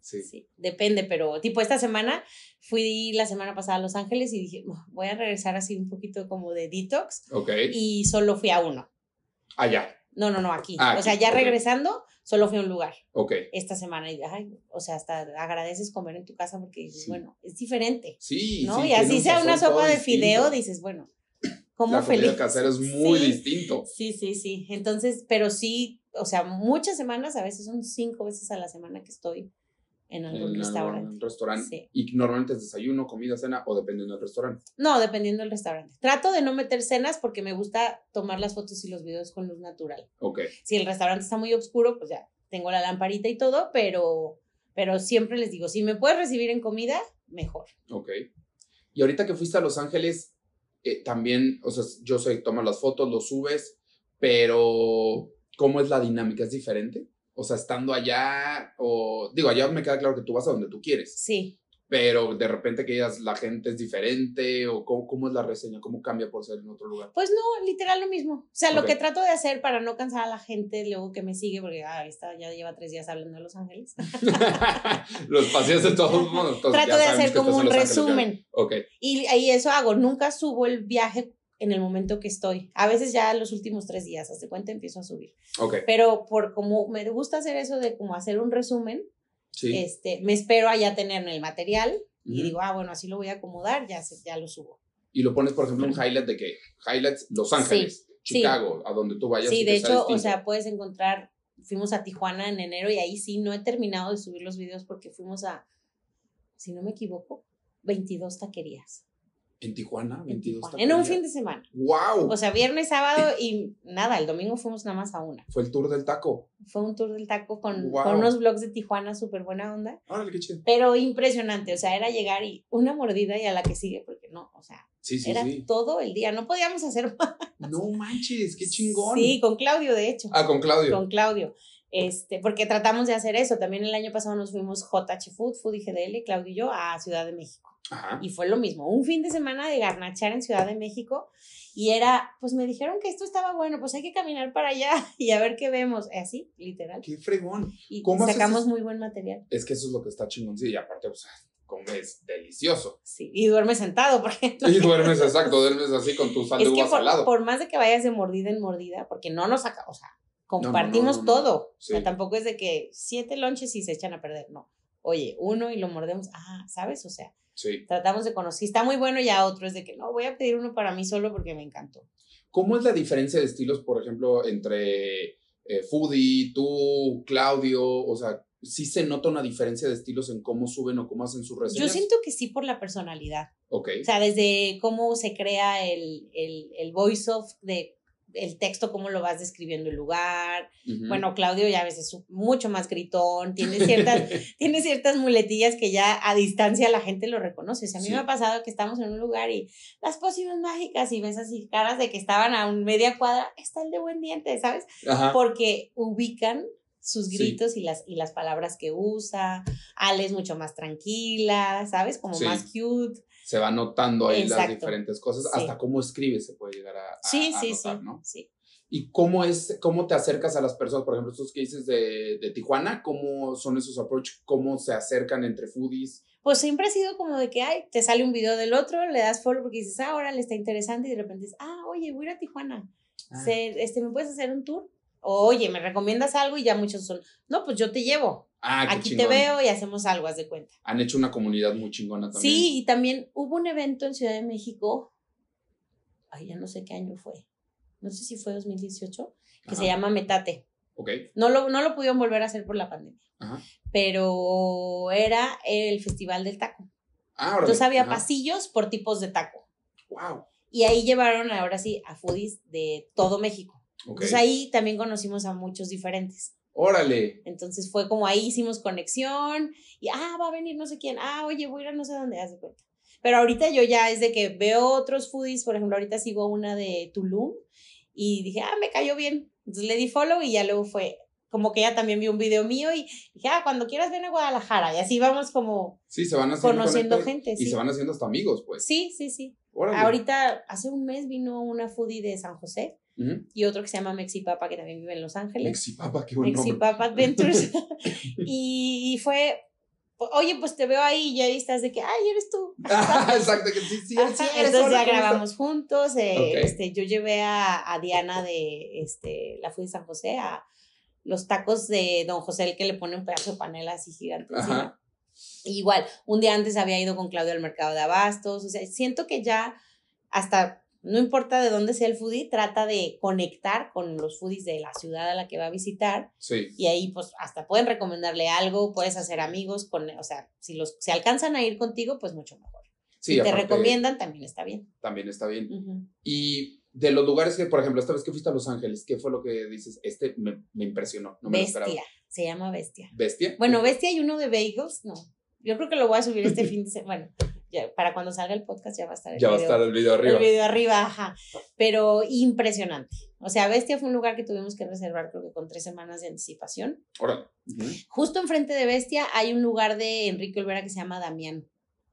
A: Sí.
B: sí. depende, pero tipo esta semana fui la semana pasada a Los Ángeles y dije, voy a regresar así un poquito como de detox.
A: Ok.
B: Y solo fui a uno.
A: Allá.
B: No, no, no, aquí. Ah, o sea, ya regresando, solo fui a un lugar.
A: Ok.
B: Esta semana. Y, ay, o sea, hasta agradeces comer en tu casa porque dices, bueno, es diferente.
A: Sí,
B: ¿no? y así sea una sopa de fideo, dices, bueno, (clears throat)
A: como feliz. casera es muy distinto.
B: Sí, sí, sí. Entonces, pero sí, o sea, muchas semanas, a veces son cinco veces a la semana que estoy en algún restaurante.
A: restaurante. ¿Y normalmente es desayuno, comida, cena o dependiendo del restaurante?
B: No, dependiendo del restaurante. Trato de no meter cenas porque me gusta tomar las fotos y los videos con luz natural.
A: Ok.
B: Si el restaurante está muy oscuro, pues ya tengo la lamparita y todo, pero, pero siempre les digo, si me puedes recibir en comida, mejor.
A: Ok. Y ahorita que fuiste a Los Ángeles, eh, también, o sea, yo sé, tomas las fotos, los subes, pero ¿cómo es la dinámica? ¿Es diferente? O sea, estando allá, o digo, allá me queda claro que tú vas a donde tú quieres.
B: Sí.
A: Pero de repente que digas, la gente es diferente, o cómo, es la reseña, cómo cambia por ser en otro lugar.
B: Pues no, literal lo mismo. O sea, lo que trato de hacer para no cansar a la gente luego que me sigue, porque ah, esta ya lleva tres días hablando de Los Ángeles. (laughs)
A: Los paseos de todos modos.
B: Trato de hacer como un resumen.
A: Ok.
B: Y, y eso hago, nunca subo el viaje en el momento que estoy. A veces ya los últimos tres días, hasta cuenta, empiezo a subir.
A: Okay.
B: Pero por como me gusta hacer eso de como hacer un resumen, este, me espero a ya tener el material y digo, ah, bueno, así lo voy a acomodar, ya, ya lo subo.
A: Y lo pones, por ejemplo, un highlight de que, highlights Los Ángeles, Chicago, a donde tú vayas.
B: Sí, de hecho, o sea, puedes encontrar, fuimos a Tijuana en enero y ahí sí no he terminado de subir los videos porque fuimos a, si no me equivoco, 22 taquerías.
A: En Tijuana, 22
B: En, en un fin de semana.
A: ¡Wow!
B: O sea, viernes, sábado y nada, el domingo fuimos nada más a una.
A: Fue el tour del taco.
B: Fue un tour del taco con, con unos blogs de Tijuana, súper buena onda.
A: Órale, qué chido.
B: Pero impresionante, o sea, era llegar y una mordida y a la que sigue, porque no, o sea,
A: sí, sí,
B: era todo el día, no podíamos hacer más.
A: No manches, qué chingón.
B: Sí, con Claudio, de hecho.
A: Ah, con Claudio.
B: Con Claudio. Este, porque tratamos de hacer eso. También el año pasado nos fuimos JH Food, Food y GDL, Claudio y yo, a Ciudad de México. Y fue lo mismo, un fin de semana de garnachar en Ciudad de México y era, pues me dijeron que esto estaba bueno, pues hay que caminar para allá (laughs) y a ver qué vemos, así, literal.
A: Qué fregón.
B: Y sacamos muy buen material.
A: Es que eso es lo que está chingón, sí, y aparte, pues, comes delicioso.
B: Sí, y duermes sentado, por ejemplo.
A: Y duermes, exacto, duermes así con tu sal de uvas
B: por,
A: al lado.
B: Por más de que vayas de mordida en mordida, porque no nos saca, o sea, compartimos todo. O sea, tampoco es de que siete lonches y se echan a perder, no. Oye, uno y lo mordemos, ah, ¿sabes? O sea, sí. tratamos de conocer. Si está muy bueno, ya otro es de que no, voy a pedir uno para mí solo porque me encantó.
A: ¿Cómo es la diferencia de estilos, por ejemplo, entre eh, Foodie, tú, Claudio? O sea, sí se nota una diferencia de estilos en cómo suben o cómo hacen sus reseñas.
B: Yo siento que sí por la personalidad. Ok. O sea, desde cómo se crea el, el, el voice of de el texto, cómo lo vas describiendo el lugar. Bueno, Claudio ya a veces es mucho más gritón, tiene ciertas, (laughs) tiene ciertas muletillas que ya a distancia la gente lo reconoce. O sea, a mí me ha pasado que estamos en un lugar y las pócimas mágicas y ves así caras de que estaban a un media cuadra, está el de buen diente, ¿sabes? Porque ubican sus gritos y, las, y las palabras que usa. Ale es mucho más tranquila, ¿sabes? Como más cute
A: se va notando ahí las diferentes cosas, hasta cómo escribe se puede llegar a, sí, sí, notar, sí, ¿no? Sí. ¿Y cómo es, cómo te acercas a las personas? Por ejemplo, estos que dices de, de Tijuana, ¿cómo son esos approach? ¿Cómo se acercan entre foodies?
B: Pues siempre ha sido como de que, ay, te sale un video del otro, le das follow porque dices, ah, ahora le está interesante y de repente dices, ah, oye, voy a ir a Tijuana. Ah. este, ¿Me puedes hacer un tour? Oye, ¿me recomiendas algo? Y ya muchos son, no, pues yo te llevo. Ah, Aquí te veo y hacemos algo, haz de cuenta.
A: Han hecho una comunidad muy chingona también.
B: Sí, y también hubo un evento en Ciudad de México, ay, ya no sé qué año fue, no sé si fue 2018, que se llama Metate. Ok. No lo, no lo pudieron volver a hacer por la pandemia, Ajá. pero era el Festival del Taco. Ah, Entonces había pasillos por tipos de taco. Wow. Y ahí llevaron ahora sí a foodies de todo México. Entonces ahí también conocimos a muchos diferentes. Órale. Entonces fue como ahí hicimos conexión y, ah, va a venir no sé quién, ah, oye, voy a ir a no sé dónde, haz de cuenta. Pero ahorita yo ya es de que veo otros foodies, por ejemplo, ahorita sigo una de Tulum y dije, ah, me cayó bien. Entonces le di follow y ya luego fue, como que ella también vio un video mío y dije, ah, cuando quieras ven a Guadalajara. Y así vamos como
A: sí, se van conociendo gente. Y se van haciendo hasta amigos, pues.
B: Sí, sí, sí. Ahorita, hace un mes vino una foodie de San José y otro que se llama Mexipapa, que también vive en Los Ángeles. Mexipapa, qué bueno. Mexipapa Adventures. (laughs) y, fue, oye, pues te veo ahí y ya estás de que, ay, eres tú. (laughs) Exacto, que sí, sí, sí Entonces ya grabamos juntos. Eh, este, yo llevé a, a, Diana de este, la Fui de San José a los tacos de Don José, el que le pone un pedazo de panela así gigante. Igual, un día antes había ido con Claudio al mercado de abastos. O sea, siento que ya hasta no importa de dónde sea el foodie, trata de conectar con los foodies de la ciudad a la que va a visitar. Sí. Y ahí, pues, hasta pueden recomendarle algo, puedes hacer amigos, con, o sea, si los se alcanzan a ir contigo, pues mucho mejor. si te recomiendan, también está bien.
A: También está bien. Y de los lugares que, por ejemplo, esta vez que fuiste a Los Ángeles, ¿qué fue lo que dices? Este me, impresionó, no me
B: Bestia, se llama Bestia. ¿Bestia? Bueno, Bestia y uno de bagels, no. Yo creo que lo voy a subir este (laughs) fin de semana. Bueno, para cuando salga el podcast ya va a estar el
A: ya va a estar el video arriba.
B: El video arriba, ajá. Pero impresionante. O sea, Bestia fue un lugar que tuvimos que reservar creo que con tres semanas de anticipación. Órale. Justo enfrente de Bestia hay un lugar de Enrique Olvera que se llama Damián.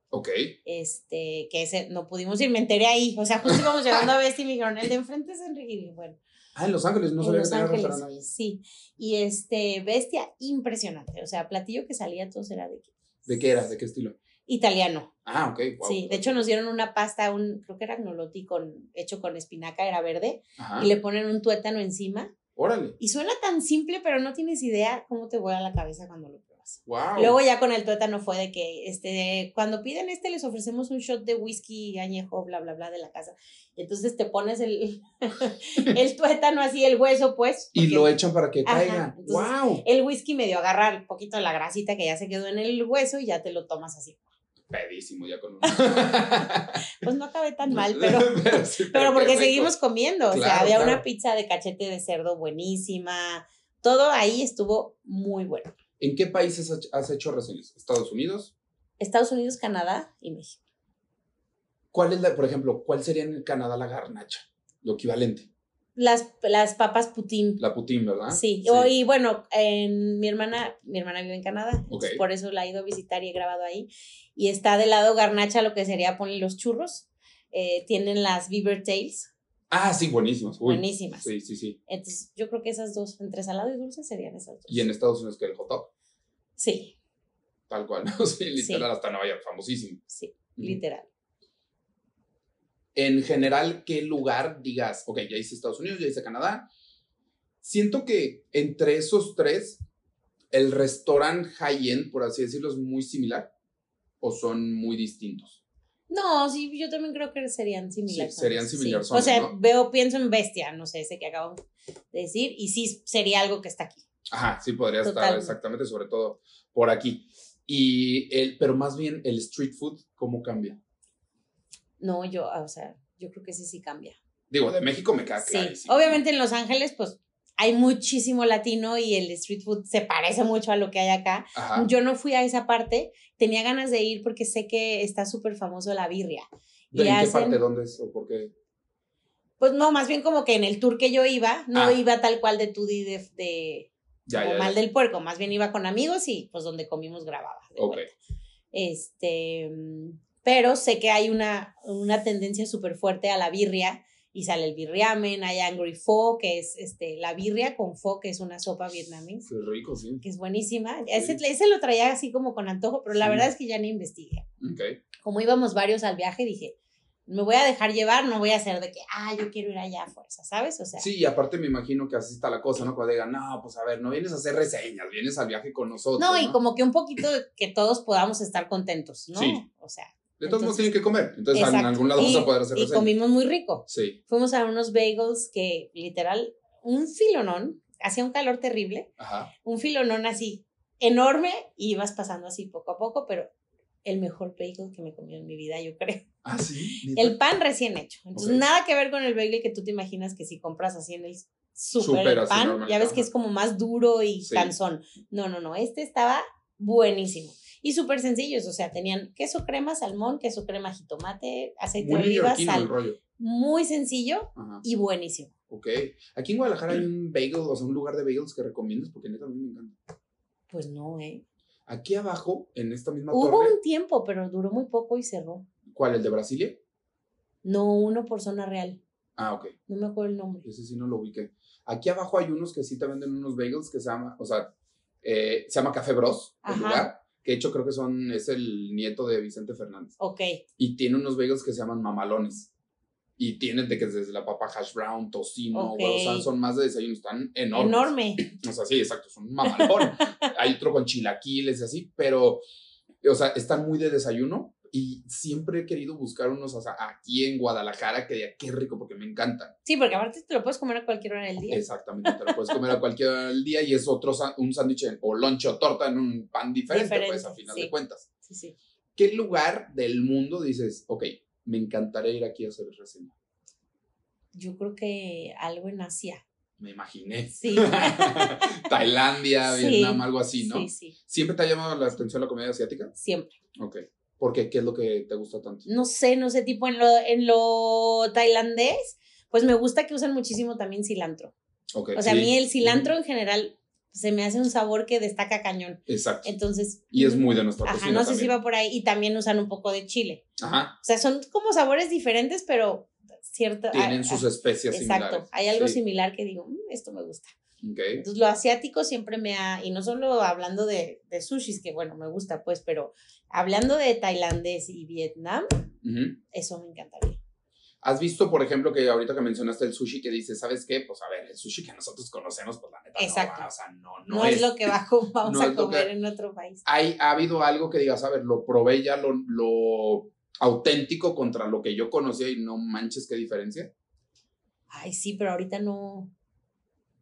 B: Ok. Este, que ese, no pudimos ir, me enteré ahí. O sea, justo íbamos llegando a Bestia y me dijeron, el de enfrente es Enrique. Y bueno.
A: Ah, en Los Ángeles, no sabía Los
B: Ángeles, Sí. Y este, Bestia, impresionante. O sea, platillo que salía todo era de qué.
A: ¿De qué era? ¿De qué estilo?
B: italiano.
A: Ah, ok.
B: Sí, de hecho nos dieron una pasta, un, creo que era gnolotti con, hecho con espinaca, era verde, y le ponen un tuétano encima. Órale. Y suena tan simple, pero no tienes idea cómo te vuela la cabeza cuando lo pruebas. Wow. Luego ya con el tuétano fue de que, este, cuando piden este les ofrecemos un shot de whisky añejo, bla, bla, bla, de la casa. Entonces te pones el, (laughs) el tuétano así, el hueso, pues.
A: Y lo echan para que caiga. wow.
B: El whisky medio agarrar un poquito la grasita que ya se quedó en el hueso y ya te lo tomas así
A: pedísimo ya con (laughs)
B: Pues no acabé tan mal, (laughs) pero, pero, porque seguimos comiendo. o sea, había una pizza de cachete de cerdo buenísima. Todo ahí estuvo muy bueno.
A: ¿En qué países has hecho reseñas? ¿Estados Unidos?
B: Estados Unidos, Canadá y México.
A: ¿Cuál es la, por ejemplo, cuál sería en Canadá la garnacha? Lo equivalente.
B: Las, las papas Putin.
A: La Putin, ¿verdad?
B: Sí. y bueno, en, mi hermana, mi hermana vive en Canadá, por eso la he ido a visitar y he grabado ahí. Y está del lado garnacha lo que sería poner los churros. Eh, tienen las Beaver Tails.
A: Ah, sí, buenísimas.
B: buenísimas.
A: Sí, sí, sí.
B: Entonces, yo creo que esas dos, entre salado y dulce, serían esas dos.
A: ¿Y en Estados Unidos que el hot dog?
B: Sí.
A: Tal cual, (laughs) ¿no? Sí, literal, hasta Nueva York, famosísimo.
B: Sí, literal
A: en general, ¿qué lugar digas? Ok, ya hice Estados Unidos, ya hice Canadá. Siento que entre esos tres, el restaurante high-end, por así decirlo, es muy similar o son muy distintos.
B: No, sí, yo también creo que serían similares.
A: Sí, serían similares.
B: o sea, veo, pienso en Bestia, no sé, ese que acabo de decir, y sí sería algo que está aquí.
A: Ajá, sí podría estar exactamente, sobre todo por aquí. Y el, pero más bien el street food, ¿cómo cambia?
B: No, yo, o sea, yo creo que ese sí cambia.
A: Digo, de México me claro.
B: Sí, obviamente en Los Ángeles, pues hay muchísimo latino y el street food se parece mucho a lo que hay acá. Yo no fui a esa parte, tenía ganas de ir porque sé que está súper famoso la birria.
A: ¿De en qué parte? ¿Dónde es? ¿O por qué?
B: Pues no, más bien como que en el tour que yo iba, no ah. iba tal cual de tu de, de mal del puerco, más bien iba con amigos y pues donde comimos grababa. Ok. Este, pero sé que hay una, una tendencia súper fuerte a la birria y sale el birriamen, hay angry pho, que es este, la birria con pho, que es una sopa vietnamita.
A: Es rico, sí.
B: Que es buenísima. Ese, ese, lo traía así como con antojo, pero la verdad es que ya ni investigué. Okay. Como íbamos varios al viaje, dije, me voy a dejar llevar, no voy a hacer de que, ah, yo quiero ir allá a fuerza, ¿sabes? O sea.
A: Sí, y aparte me imagino que así está la cosa, ¿no? Cuando digan, no, pues a ver, no vienes a hacer reseñas, vienes al viaje con nosotros.
B: No, y como que un poquito que todos podamos estar contentos, ¿no? Sí. O sea,
A: de todos modos tienen que comer. Entonces, en algún lado vas a poder hacer
B: Y comimos muy rico. Sí. Fuimos a unos bagels que, literal, un filonón, hacía un calor terrible. Ajá. Un filonón así, enorme, y ibas pasando así poco a poco, pero el mejor bagel que me comí en mi vida, yo creo.
A: Ah, sí. (laughs)
B: El pan recién hecho. Entonces, nada que ver con el bagel que tú te imaginas que si compras así en el super, pan, ya ves que es como más duro y cansón. No, no, no. Este estaba buenísimo y súper sencillos, o sea, tenían queso crema, salmón, queso crema, jitomate, aceite de oliva, sal. Muy sencillo y buenísimo.
A: Ok. Aquí en Guadalajara hay un bagel, o sea, un lugar de bagels que recomiendas porque neta a mí me encanta.
B: Pues no, ¿eh?
A: Aquí abajo, en esta misma
B: Hubo un tiempo, pero duró muy poco y cerró.
A: ¿Cuál, el de Brasilia?
B: No, uno por zona real.
A: Ah, ok.
B: No me acuerdo el nombre.
A: Ese sí no lo ubiqué. Aquí abajo hay unos que sí te venden unos bagels que se llama, o sea, eh, se llama Café Bros, el lugar que de hecho creo que son, es el nieto de Vicente Fernández.
B: Ok.
A: Y tiene unos bagels que se llaman mamalones. Y tienen de que desde la papa hash brown, tocino, o sea, son más de desayuno, están enormes.
B: Enorme.
A: O sea, sí, exacto, son mamalón. (laughs) Hay otro con chilaquiles y así, pero, o sea, están muy de desayuno, y siempre he querido buscar unos o sea, aquí en Guadalajara que diga qué rico porque me encantan.
B: Sí, porque aparte te lo puedes comer a cualquier hora del día.
A: Exactamente, te lo puedes comer a cualquier hora del día y es otro un sándwich o lonche o torta en un pan diferente, pues a final de cuentas.
B: Sí, sí.
A: ¿Qué lugar del mundo dices, ok, me encantaría ir aquí a hacer reseña?
B: Yo creo que algo en Asia.
A: Me imaginé.
B: Sí. (laughs)
A: Tailandia, Vietnam, algo así, ¿no?
B: Sí, sí.
A: ¿Siempre te ha llamado la atención la comida asiática?
B: Siempre.
A: Ok. ¿Por qué? ¿Qué es lo que te gusta tanto?
B: No sé, no sé, tipo en lo, en lo tailandés, pues me gusta que usan muchísimo también cilantro. Okay, o sea, a mí el cilantro en general se me hace un sabor que destaca cañón.
A: Exacto.
B: Entonces.
A: Y es muy de nuestra
B: Ajá, no sé si va por ahí. Y también usan un poco de chile. Ajá. O sea, son como sabores diferentes, pero cierto.
A: Tienen sus especias
B: exacto, similares. Exacto. Hay algo similar que digo, mm, esto me gusta. Entonces, lo asiático siempre me ha, y no solo hablando de, de sushis, que bueno, me gusta pues, pero hablando de tailandés y Vietnam, eso me encantaría.
A: ¿Has visto, por ejemplo, que ahorita que mencionaste el sushi, que dices, ¿sabes qué? Pues a ver, el sushi que nosotros conocemos, pues la neta
B: Exacto.
A: no o sea, no,
B: no, no es, lo que (laughs) vamos a comer en otro país.
A: Hay, ¿Ha habido algo que digas, a ver, lo probé ya, lo, lo auténtico contra lo que yo conocía y no manches qué diferencia?
B: Ay, sí, pero ahorita no,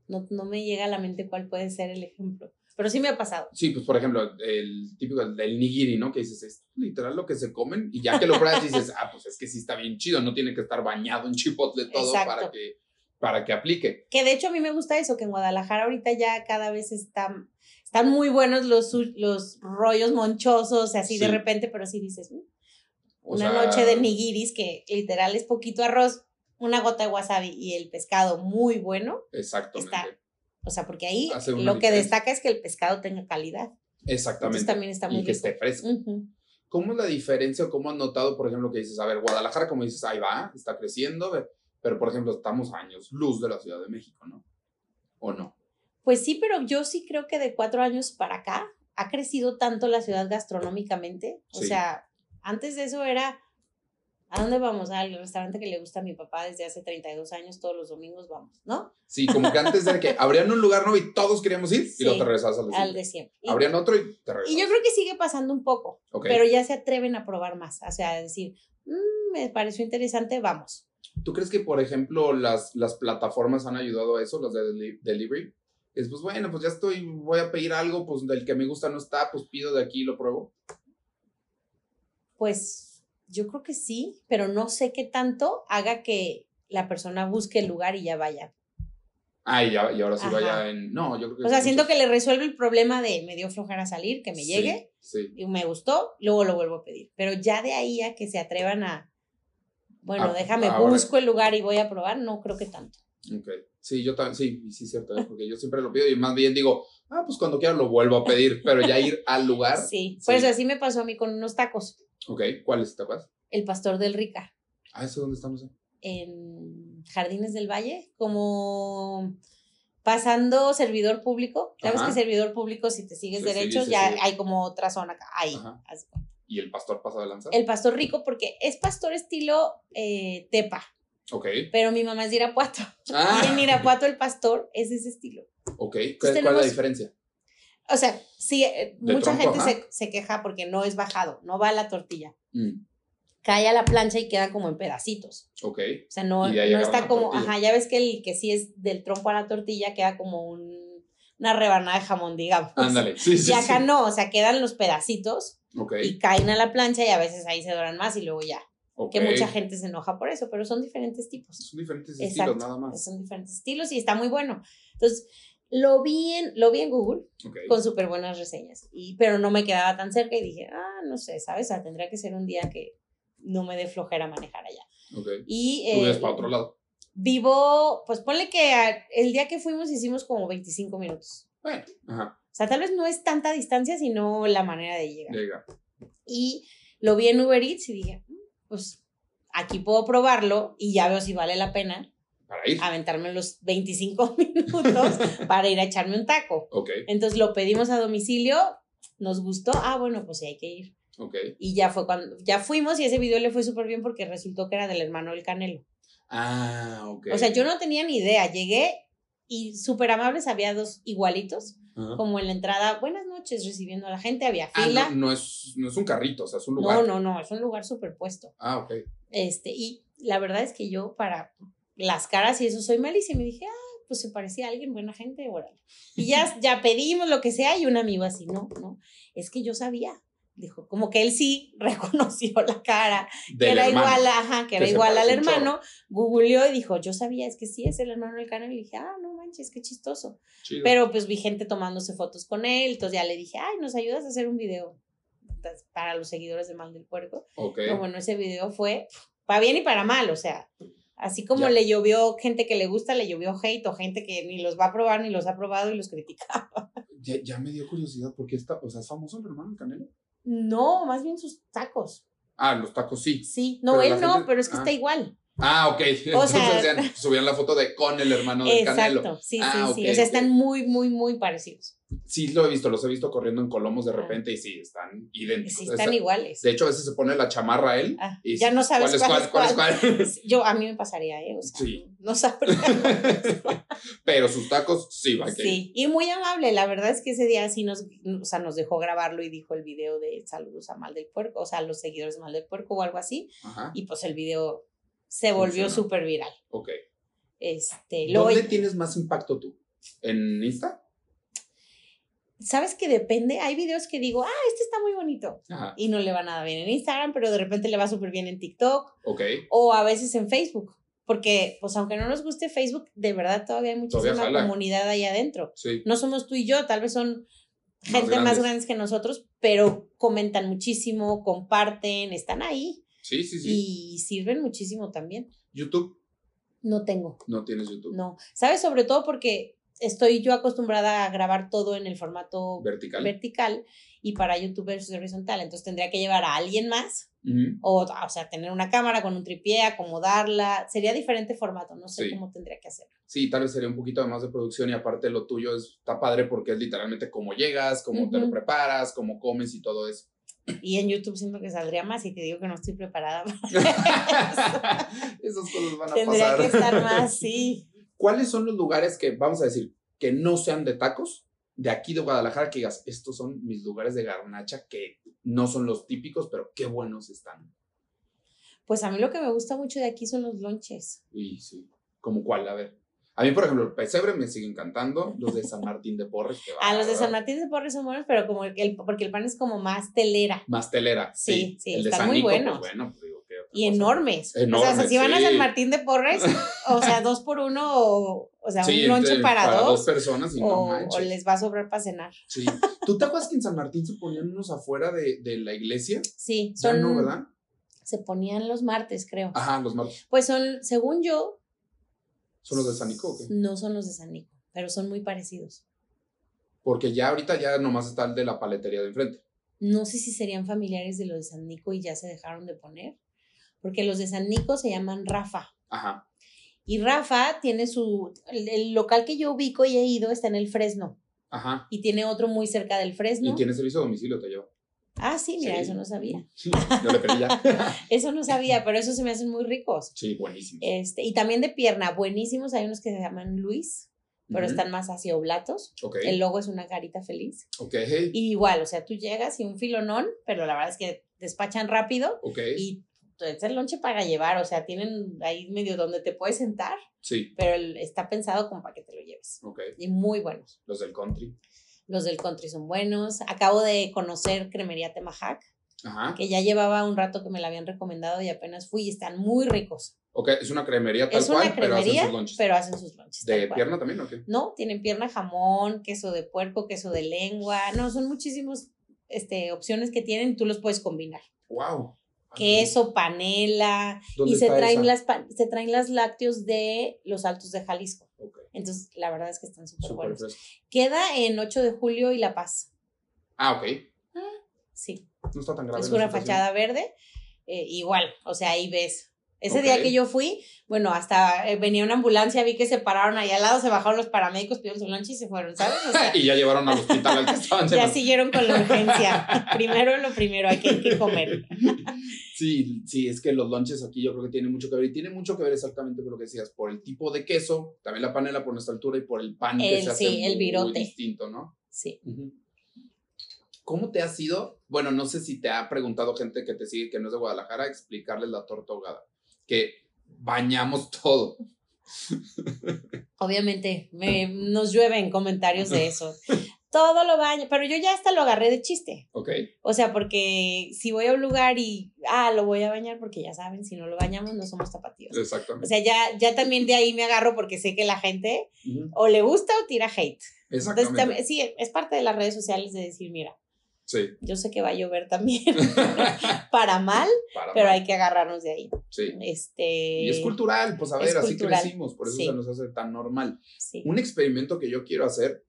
B: no, no me llega a la mente cuál puede ser el ejemplo. Pero sí me ha pasado.
A: Sí, pues por ejemplo, el típico del nigiri, ¿no? Que dices, es literal lo que se comen y ya que lo pruebas dices, (laughs) ah, pues es que sí está bien chido, no tiene que estar bañado en chipotle todo para que, para que aplique.
B: Que de hecho a mí me gusta eso, que en Guadalajara ahorita ya cada vez están, están muy buenos los, los rollos monchosos, así de repente, pero sí dices, mm, una noche de nigiris que literal es poquito arroz, una gota de wasabi y el pescado muy bueno, Exactamente. o sea, porque ahí lo que destaca es que el pescado tenga calidad. Exactamente.
A: también está muy y que esté fresco. ¿Cómo es la diferencia o cómo has notado, por ejemplo, que dices, a ver, Guadalajara, como dices, ahí va, está creciendo, pero por ejemplo, estamos años luz de la Ciudad de México, ¿no? ¿O no?
B: Pues sí, pero yo sí creo que de cuatro años para acá ha crecido tanto la ciudad gastronómicamente. O sea, antes de eso era, ¿a dónde vamos? Al restaurante que le gusta a mi papá desde hace 32 años, todos los domingos vamos, ¿no?
A: Sí, como que antes de que abrían un lugar nuevo y todos queríamos ir y luego te regresabas al de Al de siempre. Abrían otro y te regresabas.
B: Y yo creo que sigue pasando un poco, pero ya se atreven a probar más, o sea, a decir, mm, me pareció interesante, vamos.
A: ¿Tú crees que, por ejemplo, las, las plataformas han ayudado a eso, las de delivery? Es pues bueno, pues ya estoy, voy a pedir algo, pues del que me gusta no está, pues pido de aquí y lo pruebo.
B: Pues yo creo que sí, pero no sé qué tanto haga que la persona busque el lugar y ya vaya.
A: Ah, y, ya, y ahora sí vaya en. No, yo creo que.
B: O sea, siento que le resuelve el problema de me dio flojera salir, que me llegue. Sí. Y me gustó, luego lo vuelvo a pedir. Pero ya de ahí a que se atrevan a. Bueno, ah, déjame, busco el lugar y voy a probar, no creo que tanto.
A: Ok. Sí, yo también, sí, sí, cierto, ¿eh? porque yo siempre lo pido y más bien digo, ah, pues cuando quiera lo vuelvo a pedir, pero ya ir al lugar.
B: Sí, pues así me pasó a mí con unos tacos.
A: Ok, ¿cuáles tacos?
B: El Pastor del Rica.
A: Ah, ¿eso dónde estamos?
B: En Jardines del Valle, como pasando servidor público. ¿Sabes que servidor público, si te sigues derechos, ya hay como otra zona acá, ahí.
A: ¿Y el pastor pasa de lanza?
B: El pastor rico, porque es pastor estilo eh, tepa. Ok. Pero mi mamá es de Irapuato. Ah. (laughs) Y en Irapuato el pastor es ese estilo.
A: Ok. ¿Cuál, es la diferencia?
B: O sea, sí, eh, mucha gente se, se, queja porque no es bajado, no va a la tortilla. Mm. Cae a la plancha y queda como en pedacitos. Ok. O sea, no, no está como, ajá, ya ves que el que sí es del trompo a la tortilla queda como un, una rebanada de jamón, digamos. Ándale, sí, sí. Y acá no, o sea, quedan los pedacitos okay. y caen a la plancha y a veces ahí se doran más y luego ya. Que mucha gente se enoja por eso, pero son diferentes tipos.
A: Son diferentes estilos, nada más.
B: Son diferentes estilos y está muy bueno. Entonces, lo vi en, lo vi en Google con súper buenas reseñas, y, pero no me quedaba tan cerca y dije, ah, no sé, ¿sabes? tendría que ser un día que no me dé flojera manejar allá. Okay. Y,
A: ¿Tú para otro lado?
B: Vivo, pues ponle que el día que fuimos hicimos como 25 minutos. Bueno, ajá. O sea, tal vez no es tanta distancia, sino la manera de llegar. Llega. Y lo vi en Uber Eats y dije, pues aquí puedo probarlo y ya veo si vale la pena. Para ir. Aventarme los 25 (laughs) minutos para ir a echarme un taco. Ok. Entonces lo pedimos a domicilio, nos gustó, ah, bueno, pues sí hay que ir. Ok. Y ya fue cuando, ya fuimos y ese video le fue súper bien porque resultó que era del hermano del Canelo. Ah, ok. O sea, yo no tenía ni idea, llegué y súper amables, había dos igualitos como en la entrada, buenas noches, recibiendo a la gente, había
A: ah, fila. no, es, no es un carrito, o sea, es un lugar.
B: No, no, no, es un lugar superpuesto. Ah, ok. Este, y la verdad es que yo para las caras y eso soy malísima y dije, ah, pues se parecía a alguien, buena gente, órale. Y ya, (laughs) ya pedimos lo que sea y un amigo así, no, no, es que yo sabía, dijo, como que él sí (laughs) reconoció la cara, que era igual, ajá, que era igual al hermano, googleó y dijo, yo sabía, es que sí, es el hermano del canal, y dije, ah, no manches, qué chistoso. Pero pues vi gente tomándose fotos con él, entonces ya le dije, ay, ¿nos ayudas a hacer un video para los seguidores de Mal del Puerco? Ok. bueno, ese video fue para bien y para mal, o sea, así como le llovió gente que le gusta, le llovió hate o gente que ni los va a probar ni los ha probado y los criticaba. (laughs)
A: Ya, ya me dio curiosidad porque está, o sea, es famoso el hermano Canelo.
B: No, más bien sus tacos.
A: Ah, los tacos sí.
B: Sí, no, él no, pero es que está ah. igual.
A: Ah, ok. (laughs) O sea, (laughs) subían la foto de con el hermano del Canelo. Exacto,
B: sí, sí, ah, sí. o sea, están muy, muy, muy parecidos.
A: Sí, lo he visto, los he visto corriendo en Colomos de repente y sí, están idénticos.
B: Sí, están iguales.
A: De hecho, a veces se pone la chamarra a él ah, y
B: ya no sabes cuál es cuál. cuál, es cuál. Yo, a mí me pasaría, ¿eh? O sea, sí. no sabría. (laughs)
A: Pero sus tacos sí va que
B: Sí, y muy amable. La verdad es que ese día sí nos, o sea, nos dejó grabarlo y dijo el video de saludos a Mal del Puerco, o sea, los seguidores de Mal del Puerco o algo así. Ajá. Y pues el video se volvió súper viral. Ok.
A: Este, ¿Dónde tienes más impacto tú? ¿En Insta?
B: Sabes que depende. Hay videos que digo, ah, este está muy bonito. Y no le va nada bien en Instagram, pero de repente le va súper bien en TikTok. Ok. O a veces en Facebook. Porque, pues, aunque no nos guste Facebook, de verdad todavía hay muchísima comunidad ahí adentro. Sí. No somos tú y yo, tal vez son gente más grandes que nosotros, pero comentan muchísimo, comparten, están ahí. Sí, sí, sí. Y sirven muchísimo también.
A: YouTube.
B: No tengo.
A: No tienes YouTube.
B: No. ¿Sabes? Sobre todo porque estoy yo acostumbrada a grabar todo en el formato
A: vertical.
B: vertical y para YouTube es horizontal. Entonces tendría que llevar a alguien más o, o sea, tener una cámara con un tripié, acomodarla. Sería diferente formato, no sé cómo tendría que hacerlo.
A: Sí, tal vez sería un poquito más de producción y aparte lo tuyo está padre porque es literalmente cómo llegas, cómo te lo preparas, cómo comes y todo eso.
B: Y en YouTube siento que saldría más y te digo que no estoy preparada
A: para (laughs) Esas cosas van a
B: Tendría que estar más, (laughs) sí.
A: ¿Cuáles son los lugares que, vamos a decir, que no sean de tacos, de aquí de Guadalajara, que digas, estos son mis lugares de garnacha que no son los típicos, pero qué buenos están?
B: Pues a mí lo que me gusta mucho de aquí son los lonches.
A: Sí, sí. ¿Como cuál? A ver. A mí, por ejemplo, el pesebre me sigue encantando, los de San Martín de Porres. Que (laughs)
B: ah, los de San Martín de Porres son buenos, pero como el, porque el pan es como más telera.
A: Más telera. Sí, sí, el están
B: muy pues, buenos. bueno, pues, digo, y enormes. enormes. O sea, si van a San Martín de Porres, o sea, (laughs) dos por uno, o, o sea, un lonche para, para, dos.
A: personas y
B: o, no o les va a sobrar para cenar.
A: Sí. ¿Tú te acuerdas que en San Martín se ponían unos afuera de, de la iglesia?
B: Sí.
A: Son, ya no, ¿verdad?
B: Se ponían los martes, creo.
A: Ajá, los martes.
B: Pues son, según yo,
A: ¿Son los de San Nico o qué?
B: No son los de San Nico, pero son muy parecidos.
A: Porque ya ahorita ya nomás está el de la paletería de enfrente.
B: No sé si serían familiares de los de San Nico y ya se dejaron de poner. Porque los de San Nico se llaman Rafa.
A: Ajá.
B: Y Rafa tiene su. El, local que yo ubico y he ido está en el Fresno.
A: Ajá.
B: Y tiene otro muy cerca del Fresno.
A: Y tiene servicio a domicilio, te lleva.
B: Ah, sí, mira, eso no sabía.
A: yo le pedí ya. (laughs)
B: eso no sabía, pero esos se me hacen muy ricos.
A: Sí, buenísimos.
B: Este, y también de pierna, buenísimos. Hay unos que se llaman Luis, pero están más hacia oblatos.
A: Okay.
B: El logo es una carita feliz.
A: Ok.
B: Y igual, o sea, tú llegas y un filonón, pero la verdad es que despachan rápido.
A: Ok.
B: Y es el lonche para llevar, o sea, tienen ahí medio donde te puedes sentar.
A: Sí.
B: Pero está pensado como para que te lo lleves.
A: Ok.
B: Y muy buenos.
A: Los del country.
B: Los del country son buenos. Acabo de conocer Cremería Temajac,
A: Ajá.
B: que ya llevaba un rato que me la habían recomendado y apenas fui y están muy ricos.
A: Ok, es una cremería tal es una cremería, pero hacen sus lonches.
B: Pero hacen sus lonches
A: ¿De pierna también o qué?
B: No, tienen pierna jamón, queso de puerco, queso de lengua. No, son muchísimas este, opciones que tienen, tú los puedes combinar.
A: ¡Wow!
B: Queso, panela y se traen las se traen las lácteos de los Altos de Jalisco. Entonces, la verdad es que están súper buenos. Queda en 8 de julio y La Paz.
A: Ah, ok.
B: Ah, sí.
A: No está tan grave.
B: Es una fachada verde. Eh, igual, o sea, ahí ves ese día que yo fui, bueno, hasta eh, venía una ambulancia, vi que se pararon ahí al lado, se bajaron los paramédicos, pidieron su lunch y se fueron, ¿sabes? (laughs)
A: y ya llevaron al hospital al que (laughs) estaban.
B: ya siguieron con la urgencia. (laughs) primero lo primero, hay que, comer.
A: sí, sí, es que los lunches aquí yo creo que tienen mucho que ver y tiene mucho que ver exactamente con lo que decías, por el tipo de queso, también la panela por nuestra altura y por el pan que se hace sí, el virote. distinto, ¿no?
B: Sí.
A: ¿Cómo te ha sido? Bueno, no sé si te ha preguntado gente que te sigue que no es de Guadalajara, explicarles la torta ahogada que bañamos todo.
B: Obviamente, me, nos llueven comentarios de eso. Todo lo baño, pero yo ya hasta lo agarré de chiste.
A: Ok.
B: O sea, porque si voy a un lugar y, ah, lo voy a bañar porque ya saben, si no lo bañamos no somos tapatíos.
A: Exactamente.
B: O sea, ya, ya también de ahí me agarro porque sé que la gente o le gusta o tira hate.
A: Exactamente.
B: sí, es parte de las redes sociales de decir, mira,
A: Sí.
B: Yo sé que va a llover también, (laughs) para mal, (laughs) pero hay que agarrarnos de ahí.
A: Sí.
B: Este,
A: y es cultural, pues a ver, así crecimos, por eso se nos hace tan normal. Un experimento que yo quiero hacer,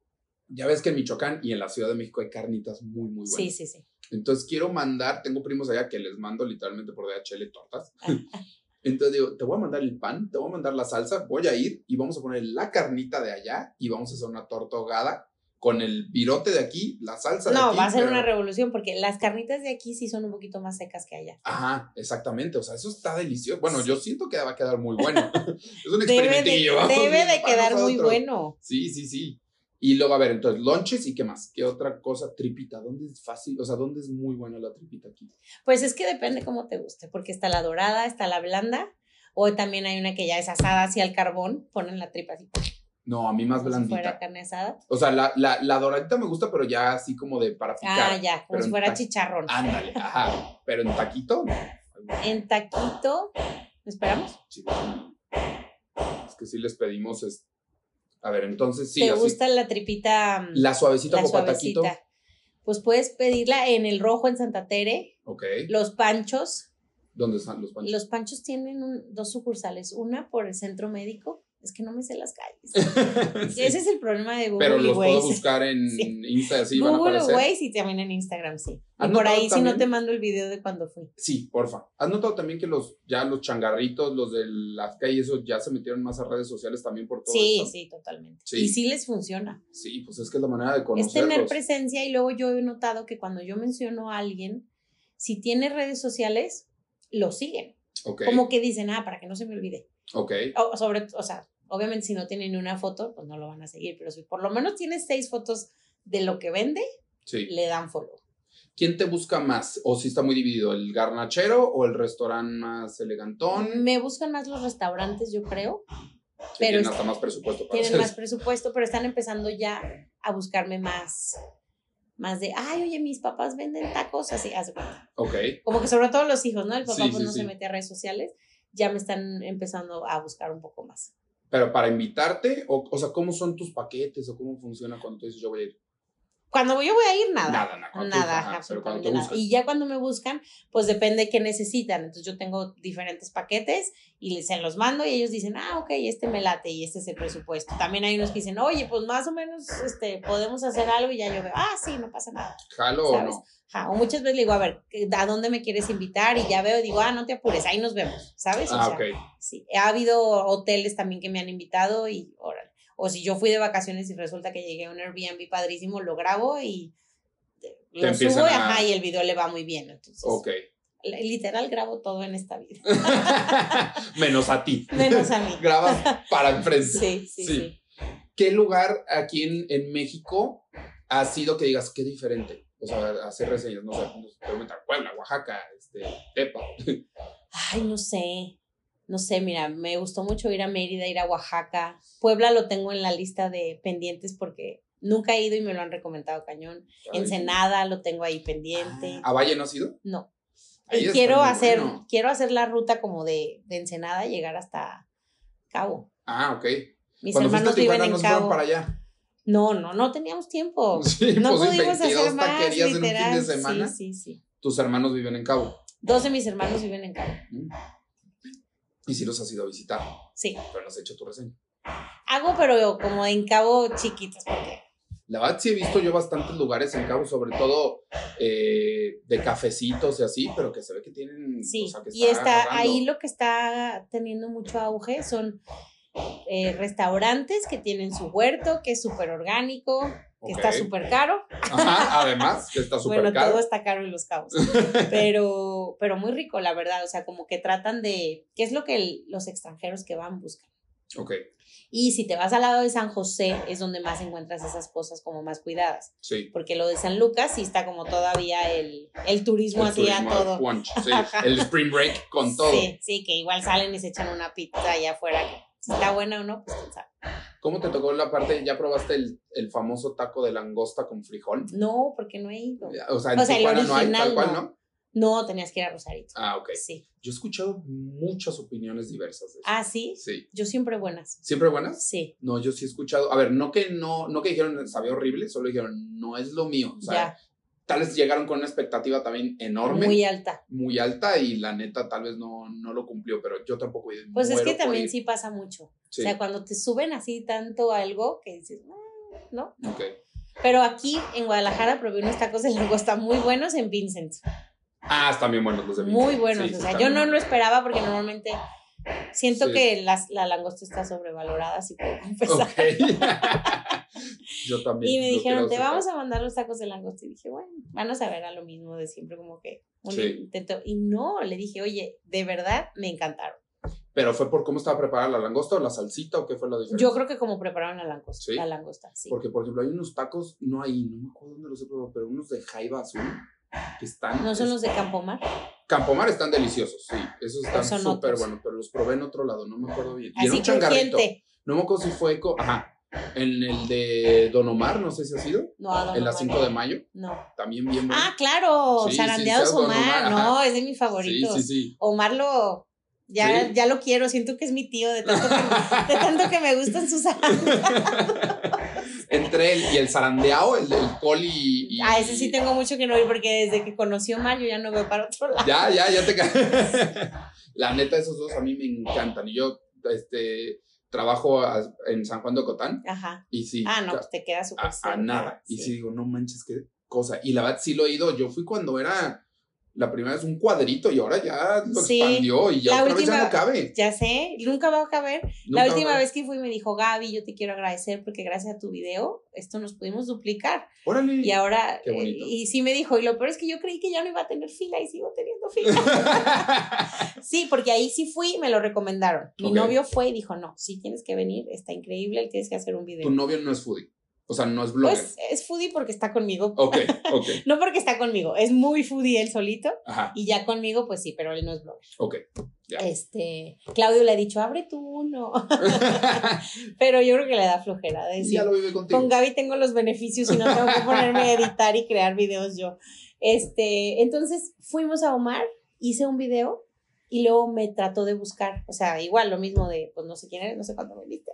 A: ya ves que en Michoacán y en la Ciudad de México hay carnitas muy, muy buenas.
B: Sí, sí, sí.
A: Entonces quiero mandar, tengo primos allá que les mando literalmente por DHL tortas. (laughs) Entonces digo, te voy a mandar el pan, te voy a mandar la salsa, voy a ir y vamos a poner la carnita de allá y vamos a hacer una torta ahogada con el virote de aquí, la salsa
B: de
A: aquí.
B: No, va a ser una revolución porque las carnitas de aquí sí son un poquito más secas que allá.
A: Ajá, exactamente. O sea, eso está delicioso. Bueno, yo siento que va a quedar muy bueno. (laughs) es un experimentillo.
B: Debe de, debe de quedar muy bueno.
A: Sí, sí, sí. Y luego, a ver, entonces, lonches y qué más. ¿Qué otra cosa? Tripita. ¿Dónde es fácil? O sea, ¿dónde es muy buena la tripita aquí?
B: Pues es que depende cómo te guste, porque está la dorada, está la blanda, o también hay una que ya es asada así al carbón, ponen la tripa así.
A: No, a mí más blandita.
B: Si fuera carne asada.
A: O sea, la, la, la, doradita me gusta, pero ya así como de para picar.
B: Ah, ya, como si fuera chicharrón.
A: Ándale, ajá. Pero en taquito,
B: En taquito, ¿esperamos?
A: Sí. Es que sí les pedimos, es... a ver, entonces sí.
B: ¿Te gusta la tripita?
A: Mm, la suavecita la taquito.
B: Pues puedes pedirla en el rojo en Santa Tere.
A: Ok.
B: Los panchos
A: ¿Dónde están los panchos?
B: Los panchos tienen dos sucursales, una por el centro médico es que no me sé las calles. (laughs) Ese es el problema de Google.
A: Pero los puedo buscar en Instagram, (laughs) sí.
B: Google o Waze y también en Instagram, sí. Y por ahí si no te mando el video de cuando fui.
A: Sí, porfa. ¿Has notado también que los ya los changarritos, los de las calles, eso ya se metieron más a redes sociales también por todo
B: Sí, sí, totalmente. Y sí les funciona.
A: Sí, pues es que es la manera de conocerlos.
B: Es tener presencia y luego yo he notado que cuando yo menciono a alguien, si tiene redes sociales, lo siguen. Como que dicen, ah, para que no se me olvide.
A: Ok.
B: O, sobre, o sea, obviamente si no tiene ni una foto, pues no lo van a seguir, pero si por lo menos tiene seis fotos de lo que vende, le dan follow.
A: ¿Quién te busca más? ¿O si está muy dividido? ¿El garnachero o el restaurante más elegantón?
B: Me buscan más los restaurantes, yo creo.
A: pero tienen hasta más presupuesto
B: para Tienen más presupuesto, pero están empezando ya a buscarme más más de, ay, oye, mis papás venden tacos, así, hace cuenta.
A: Ok.
B: Como que sobre todo los hijos, ¿no? El papá pues no se mete a redes sociales, ya me están empezando a buscar un poco más.
A: Pero para invitarte, o, o sea, ¿cómo son tus paquetes o cómo funciona cuando tú dices yo voy a ir?
B: Cuando yo voy a ir, nada.
A: Nada, nada.
B: Nada, absolutamente nada. Y ya cuando me buscan, pues depende de qué necesitan. Entonces yo tengo diferentes paquetes y se los mando y ellos dicen, ah, ok, este me late y este es el presupuesto. También hay unos que dicen, oye, pues más o menos este, podemos hacer algo y ya yo veo, ah, sí, no pasa nada.
A: Jalo o no.
B: o muchas veces le digo, a ver, ¿a dónde me quieres invitar? Y ya veo, digo, ah, no te apures, ahí nos vemos, ¿sabes?
A: Ah, ok.
B: Sí, ha habido hoteles también que me han invitado y órale. O si yo fui de vacaciones y resulta que llegué a un Airbnb padrísimo, lo grabo y lo subo y el video le va muy bien. Entonces,
A: ok.
B: Literal grabo todo en esta vida. (laughs)
A: Menos a ti.
B: Menos a mí.
A: Grabas (laughs) para enfrente.
B: Sí, sí, sí,
A: ¿Qué lugar aquí en, en, México ha sido que digas qué diferente? O sea, hacer reseñas, no sé, Puebla, Oaxaca, este, Tepa.
B: Ay, no sé. No sé, mira, me gustó mucho ir a Mérida, ir a Oaxaca. Puebla lo tengo en la lista de pendientes porque Nunca he ido y me lo han recomendado cañón. Ensenada lo tengo ahí pendiente.
A: ¿A Valle no has ido?
B: No. y quiero hacer, quiero hacer la ruta como de, de Ensenada, llegar hasta Cabo.
A: Ah, ok.
B: Mis hermanos viven en Cabo.
A: para allá?
B: No, no, no teníamos tiempo. (laughs) no
A: pues pudimos hacer más, literal. En un fin de semana.
B: Sí, sí, sí.
A: Tus hermanos viven en Cabo.
B: Dos de mis hermanos viven en Cabo. Mm.
A: Y si los has ido a visitar.
B: Sí.
A: Pero no has hecho tu reseña.
B: Hago, pero como en Cabo chiquitos, porque
A: la verdad sí he visto yo bastantes lugares en Cabo, sobre todo eh, de cafecitos y así, pero que se ve que tienen...
B: Sí, y está ahí lo que está teniendo mucho auge son eh, restaurantes que tienen su huerto, que es súper orgánico, que está súper caro.
A: Ajá, además, que está súper (laughs)
B: bueno,
A: caro.
B: Bueno, todo está caro en los cabos. pero, pero muy rico, la verdad. O sea, como que tratan de. ¿Qué es lo que los extranjeros que van buscan?
A: Ok.
B: Y si te vas al lado de San José, es donde más encuentras esas cosas como más cuidadas.
A: Sí.
B: Porque lo de San Lucas sí está como todavía el, el turismo así a todo.
A: sí. el spring break con todo.
B: Sí, sí, que igual salen y se echan una pizza allá afuera. Si está buena o no, pues quién sabe.
A: ¿Cómo te tocó la parte? ¿Ya probaste el, el famoso taco de langosta con frijol?
B: No, porque no he ido.
A: O sea, en o sea, el original, no hay tal cual, ¿no?
B: No, tenías que ir a Rosarito.
A: Ah, ok.
B: Sí.
A: Yo he escuchado muchas opiniones diversas de eso.
B: Ah, sí.
A: Sí.
B: Yo siempre buenas.
A: ¿Siempre buenas?
B: Sí.
A: No, yo sí he escuchado. A ver, no que no, no que dijeron sabía horrible, solo dijeron no es lo mío. O sea, tal vez llegaron con una expectativa también enorme.
B: Muy alta.
A: Muy alta y la neta tal vez no, no lo cumplió, pero yo tampoco.
B: Pues es que también sí pasa mucho. O sea, cuando te suben así tanto algo que dices, ah", ¿no?
A: Ok.
B: Pero aquí en Guadalajara probé unos tacos de langosta muy buenos en Vincent.
A: Ah, están bien buenos los de
B: Muy buenos, o sea, yo no lo esperaba porque normalmente siento que la, la, langosta está sobrevalorada, si puedo confesar.
A: yo también.
B: Y me dijeron, te vamos a mandar los tacos de langosta. Y dije, bueno, van a saber a lo mismo de siempre, como que un intento. Y no, le dije, oye, de verdad me encantaron.
A: ¿Pero fue por cómo estaba preparada la langosta o la salsita o qué fue la diferencia?
B: Yo creo que como prepararon la langosta. La langosta, sí.
A: Porque, por ejemplo, hay unos tacos, no hay, no me acuerdo dónde los he probado, pero unos de jaiba azul que están.
B: ¿No son los de Campomar?
A: Campomar están deliciosos, sí. Esos están súper buenos, pero los probé en otro lado, no me acuerdo bien.
B: Y Así un changarrito.
A: No me acuerdo si fue. Ajá. En el de Don Omar, no sé si ha sido.
B: No, a Don
A: En la 5 de mayo.
B: No.
A: También bien bueno.
B: Ah, claro. Sí, Zarandeados Omar. No, es de mis favoritos.
A: Sí, sí, sí.
B: Omar lo. Ya, ya lo quiero, siento que es mi tío, de tanto que, de tanto que me gustan sus (laughs)
A: entre él y el zarandeado, el del coli y,
B: Ah, ese sí tengo mucho que no ir porque desde que conoció Mario ya no veo para otro lado.
A: Ya, ya, ya te (laughs) La neta, esos dos a mí me encantan. Y yo, este, trabajo en San Juan de Ocotán. Ajá. Y sí.
B: Ah, no, pues te queda súper
A: a, a, nada. Y sí digo, no manches, qué cosa. Y la verdad sí lo he ido. Yo fui cuando era la primera es un cuadrito y ahora ya lo expandió y ya otra vez ya no cabe.
B: Ya sé, nunca va a caber. la última vez que fui me dijo, Gaby, yo te quiero agradecer porque gracias a tu video esto nos pudimos duplicar. Órale. Y ahora, Qué bonito. y sí me dijo, y lo peor es que yo creí que ya no iba a tener fila y sigo teniendo fila. (laughs) sí, porque ahí sí fui me lo recomendaron. Mi novio fue y dijo, no, sí tienes que venir, está increíble, tienes que hacer un video.
A: Tu novio no es foodie. O sea, no es blogger.
B: Pues es foodie porque está conmigo. Ok, (laughs) ok. no porque está conmigo, es muy foodie él solito. Ajá. Y ya conmigo, pues sí, pero él no es blogger. Ok. Ya. Este, Claudio le ha dicho, abre tú uno. (laughs) (laughs) pero yo creo que le da flojera. Decir, ya lo vive contigo. Con Gaby tengo los beneficios y no tengo que ponerme a editar y crear videos yo. Este, entonces fuimos a Omar, hice un video y luego me trató de buscar, o sea, igual lo mismo de, pues no sé quién eres, no sé cuándo me viste,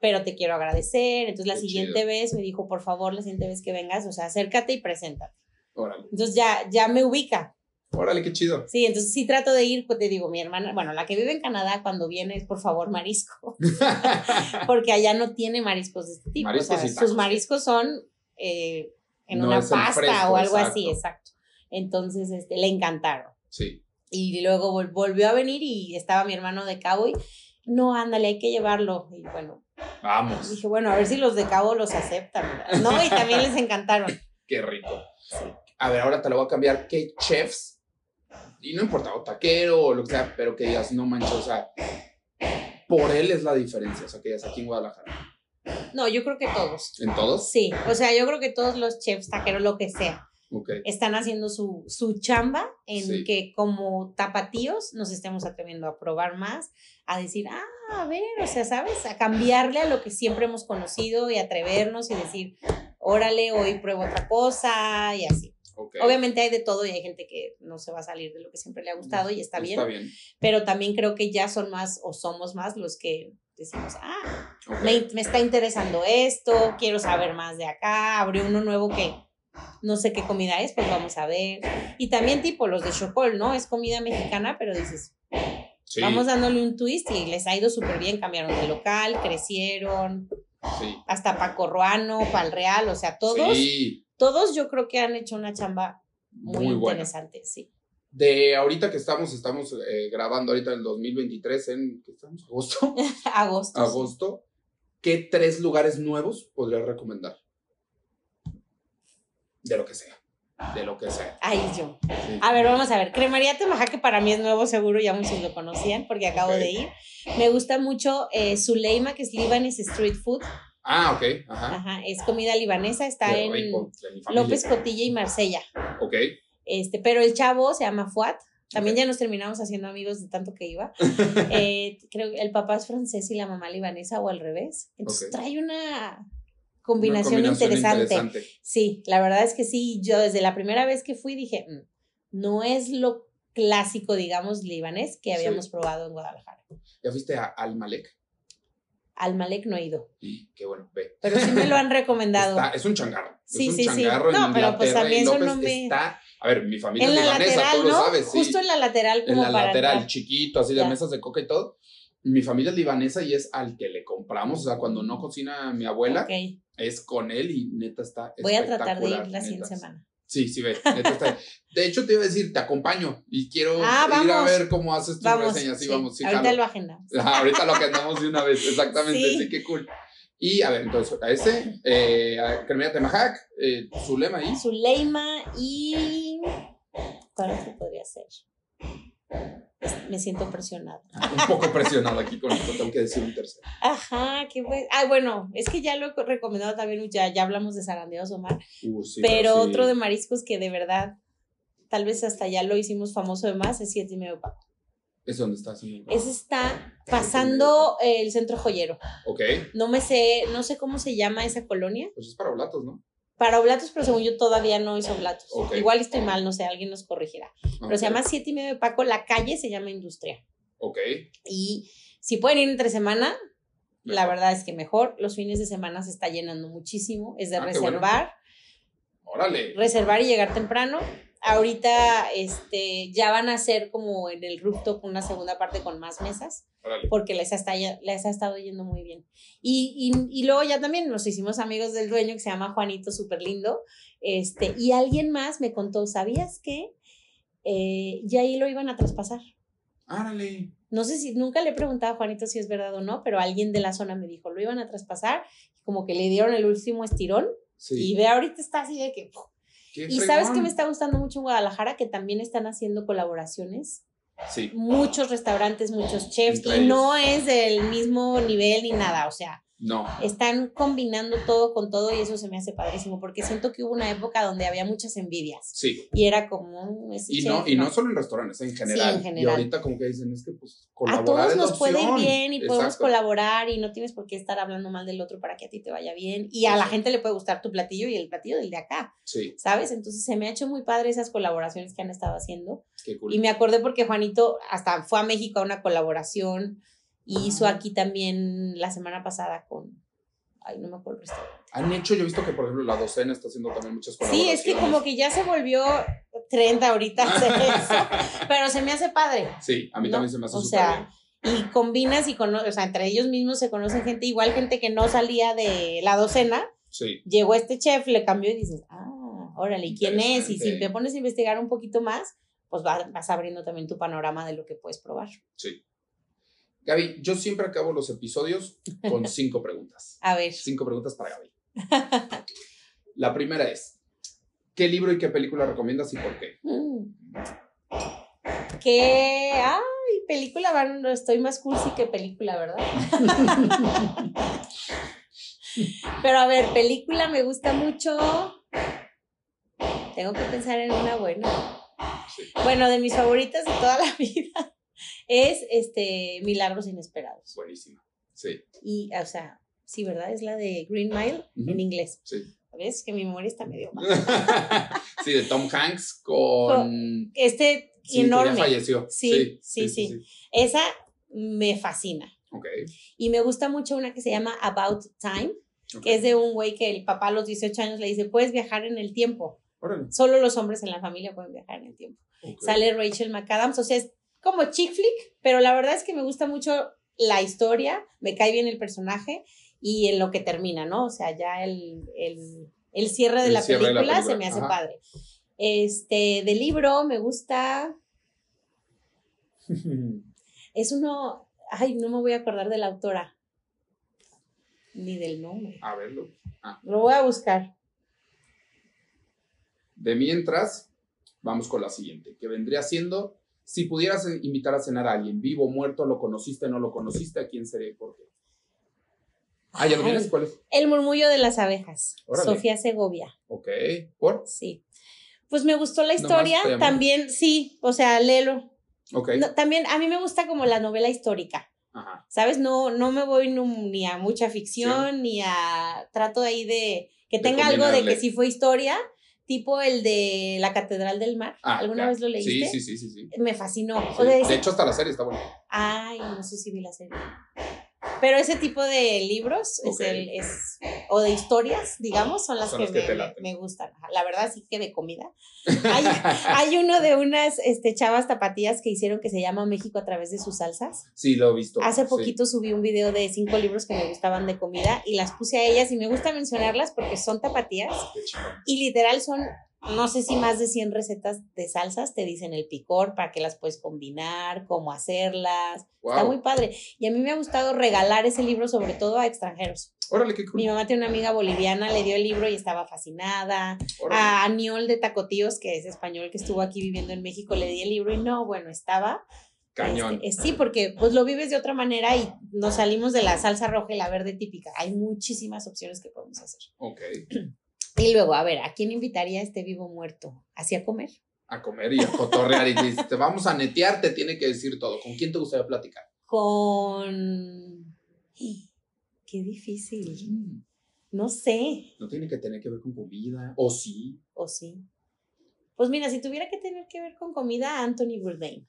B: pero te quiero agradecer. Entonces la siguiente vez me dijo, por favor, la siguiente vez que vengas, o sea, acércate y preséntate. Órale. Entonces ya, ya me ubica.
A: Órale, qué chido.
B: Sí, entonces sí trato de ir, pues te digo, mi hermana, bueno, la que vive en Canadá, cuando viene es por favor marisco, (laughs) porque allá no tiene mariscos de este tipo. o sea, sus mariscos son eh, en una pasta o algo así, exacto. Entonces, este, le encantaron. Sí. Y luego volvió a venir y estaba mi hermano de Cabo y, no, ándale, hay que llevarlo. Y bueno. Vamos. Dije, bueno, a ver si los de Cabo los aceptan. No, y también les encantaron. (laughs)
A: Qué rico. A ver, ahora te lo voy a cambiar. ¿Qué chefs? Y no importa, o taquero o lo que sea, pero que digas, no manches, o sea, por él es la diferencia, o sea, que digas aquí en Guadalajara.
B: No, yo creo que todos.
A: ¿En todos?
B: Sí, o sea, yo creo que todos los chefs, taqueros, lo que sea están haciendo su, su chamba en que como tapatíos nos estemos atreviendo a probar más, a decir, ah, a ver, o sea, ¿sabes? A cambiarle a lo que siempre hemos conocido y atrevernos y decir, órale, hoy pruebo otra cosa y así. Obviamente hay de todo y hay gente que no se va a salir de lo que siempre le ha gustado y está bien, está bien. Pero también creo que ya son más o somos más los que decimos, ah, me, me, está interesando esto, quiero saber más de acá, abrió uno nuevo que no sé qué comida es, pues vamos a ver. Y también tipo los de Chocol, ¿no? Es comida mexicana, pero dices, vamos dándole un twist y les ha ido súper bien, cambiaron de local, crecieron. Hasta Paco Ruano, Pal Real, o sea, todos, todos yo creo que han hecho una chamba muy, interesante, sí.
A: De ahorita que estamos, estamos eh, grabando ahorita el 2023 en, ¿qué estamos? ¿Agosto? (laughs) Agosto. Agosto. ¿Qué tres lugares nuevos podrías recomendar? De lo que sea. De lo que sea.
B: Ahí yo. A ver, vamos a ver. Cremaría Temaja, que para mí es nuevo, seguro ya muchos lo conocían porque acabo de ir. Me gusta mucho eh, Zuleima, que es Libanese Street Food.
A: Ah, ok. Ajá.
B: Ajá. Es comida libanesa, está en López Cotilla y Marsella. Ok. Este, pero el chavo se llama Fuat. También ya nos terminamos haciendo amigos de tanto que iba. (laughs) eh, creo que el papá es francés y la mamá libanesa o al revés. Entonces trae una combinación, interesante. Sí, la verdad es que sí, yo desde la primera vez que fui dije, mm, no es lo clásico, digamos, libanés que habíamos probado en Guadalajara.
A: ¿Ya fuiste a Al Malek?
B: Al Malek no he ido.
A: qué bueno, ve.
B: Pero sí me lo han recomendado.
A: es un changarro. Sí, es un sí, changarro sí. No, pero pues a mí eso no me. Está, a ver, mi familia es libanesa, lateral, tú lo sabes.
B: Justo en la lateral,
A: como En la lateral, chiquito, así de mesas de coca y todo. Mi familia es libanesa y es al que le compramos, o sea, cuando no cocina mi abuela, es con él y neta está
B: Voy a tratar de ir la siguiente semana.
A: Sí, sí, ve. Neta está. De hecho, te iba a decir, te acompaño y quiero ah, ir a ver cómo haces tu reseña. Sí, vamos. Sí,
B: ahorita lo agendamos.
A: ahorita lo agendamos de una vez, (laughs) exactamente. Sí, qué cool. Y a ver, entonces, a ese, eh, a Cremia Temajac, eh, Zulema ahí.
B: Zuleima y. ¿Cuál otro podría ser? Me siento presionada.
A: Ah, un poco presionada aquí con esto, tengo que decir un tercero.
B: Ajá, qué bueno. Ah, bueno, es que ya lo he recomendado también, ya, ya hablamos de zarandeos Omar, uh, pero, otro de mariscos que de verdad, tal vez hasta ya lo hicimos famoso de más, es siete y medio paco.
A: ¿Es donde está?
B: Ese está pasando el centro joyero. Ok. No me sé, no sé cómo se llama esa colonia.
A: Pues es para Oblatos, ¿no?
B: Para oblatos, pero según yo todavía no hizo oblatos. Igual estoy mal, no sé, alguien nos corregirá. Pero se llama Siete y medio de Paco, la calle se llama Industria. Ok. Y si pueden ir entre semana, La verdad es que mejor. Los fines de semana se está llenando muchísimo. Es de ah, reservar.
A: Órale.
B: Reservar y llegar temprano. Ahorita este, ya van a hacer como en el rooftop una segunda parte con más mesas, porque les, ha estado yendo muy bien. Y, y, y, luego ya también nos hicimos amigos del dueño que se llama Juanito, súper lindo. Este, y alguien más me contó, ¿sabías que eh, ya ahí lo iban a traspasar?
A: Árale.
B: No sé si, nunca le he preguntado a Juanito si es verdad o no, pero alguien de la zona me dijo, lo iban a traspasar, como que le dieron el último estirón. Y ve, ahorita está así de que y sabes que me está gustando mucho en Guadalajara, que también están haciendo colaboraciones. Sí. Muchos restaurantes, muchos chefs, y no es del mismo nivel ni nada, o sea, no. Están combinando todo con todo y eso se me hace padrísimo porque siento que hubo una época donde había muchas envidias. Sí. Y era como...
A: y, no, y no solo en restaurantes, en general. en general. Y ahorita como que dicen, es que pues colaborar
B: A todos nos puede ir bien y podemos colaborar y no tienes por qué estar hablando mal del otro para que a ti te vaya bien. Y a la gente le puede gustar tu platillo y el platillo del de acá. Sí. ¿Sabes? Entonces se me ha hecho muy padre esas colaboraciones que han estado haciendo. Qué cool. Y me acordé porque Juanito hasta fue a México a una colaboración y hizo aquí también la semana pasada con. Ay, no me acuerdo el restaurante.
A: Han hecho, yo he visto que, por ejemplo, la docena está haciendo también muchas colaboraciones.
B: Sí, es que como que ya se volvió 30 ahorita hacer (laughs) eso. pero se me hace padre.
A: Sí, a mí también se me hace O sea,
B: y combinas y conoces, o sea, entre ellos mismos se conocen gente, igual gente que no salía de la docena. Sí. Llegó este chef, le cambió y dices, ah, órale, ¿y quién es? Y si te pones a investigar un poquito más, pues vas, vas abriendo también tu panorama de lo que puedes probar.
A: Sí. Gaby, yo siempre acabo los episodios con (laughs) cinco preguntas.
B: A ver.
A: Cinco preguntas para Gaby. La primera es, ¿qué libro y qué película recomiendas y por qué? Mm.
B: ¿Qué? Ay, película, bueno, estoy más cursi que película, ¿verdad? (laughs) Pero a ver, película me gusta mucho. Tengo que pensar en una buena. Bueno, de mis favoritas de toda la (laughs) vida es este Milagros Inesperados.
A: Buenísima. Sí.
B: Y, o sea, sí, ¿verdad? Es la de Green Mile en inglés. Sí. ¿Ves? Que mi memoria está medio mal. (laughs)
A: sí, de Tom Hanks con.
B: este enorme. Ya falleció. Sí sí, sí Esa me fascina. Ok. Y me gusta mucho una que se llama About Time, que es de un güey que el papá a los 18 años le dice: Puedes viajar en el tiempo. Solo los hombres en la familia pueden viajar en el tiempo. Sale Rachel McAdams, o sea, es como chick flick, pero la verdad es que me gusta mucho la historia, me cae bien el personaje y en lo que termina, ¿no? O sea, ya el, cierre, de, la película se me hace padre. Este, de libro me gusta. (laughs) es uno. Ay, no me voy a acordar de la autora. Ni del nombre.
A: A verlo.
B: Ah. Lo voy a buscar.
A: De mientras, vamos con la siguiente, que vendría siendo si pudieras invitar a cenar a alguien, vivo, muerto, lo conociste, no lo conociste, ¿a quién sería y por qué? Ah, ¿ya lo tienes? ¿Cuál es?
B: El murmullo de las abejas. Sofía Segovia.
A: Ok. ¿Por?
B: Sí. Pues me gustó la historia. También, sí, o sea, léelo. Ok. también a mí me gusta como la novela histórica. Ajá. ¿Sabes? No, no me voy ni a mucha ficción, ni a. Trato ahí de que tenga algo de que sí fue historia, tipo el de la Catedral del Mar. Ah, ¿Alguna vez lo leíste?
A: Sí, sí, sí, sí.
B: Me fascinó.
A: de hecho, hasta la serie está buena.
B: Ay, no sé si vi la serie. Pero ese tipo de libros es el, es, o de historias, digamos, son las que, me, gustan. La verdad sí que de comida. Hay, (laughs) hay, uno de unas este, chavas tapatías que hicieron que se llama México a través de sus salsas.
A: Sí, lo he visto.
B: Hace poquito subí un video de cinco libros que me gustaban de comida y las puse a ellas y me gusta mencionarlas porque son tapatías y literal son no sé si más de 100 recetas de salsas te dicen el picor para que las puedes combinar, cómo hacerlas. Está muy padre. Y a mí me ha gustado regalar ese libro sobre todo a extranjeros.
A: Órale, qué cool.
B: Mi mamá tiene una amiga boliviana, le dio el libro y estaba fascinada. A Aniol de Tacotíos, que es español, que estuvo aquí viviendo en México, le di el libro y no, bueno, estaba...
A: Cañón.
B: Este, sí, porque pues lo vives de otra manera y nos salimos de la salsa roja y la verde típica. Hay muchísimas opciones que podemos hacer.
A: Ok. (clears throat)
B: Y luego, a ver, ¿a quién invitaría a este vivo muerto? ¿Así a comer?
A: A comer y a cotorrear y te vamos a netear, te tiene que decir todo. ¿Con quién te gustaría platicar?
B: Con... Qué difícil. Mm. No sé.
A: No tiene que tener que ver con comida, o sí.
B: O sí. Pues mira, si tuviera que tener que ver con comida, Anthony Bourdain.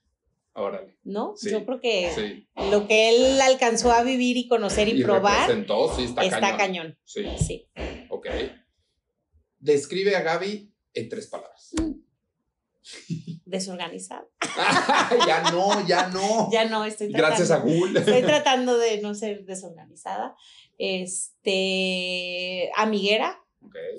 A: Órale.
B: ¿No? Yo creo que lo que él alcanzó a vivir y conocer y, probar
A: sí, está, está cañón. Sí. Sí. Ok. Describe a Gaby en tres palabras. Mm. (laughs)
B: Desorganizada. (laughs)
A: ya no, ya no.
B: Ya no, estoy tratando.
A: Gracias a Google.
B: estoy (laughs) tratando de no ser desorganizada. Este, amiguera.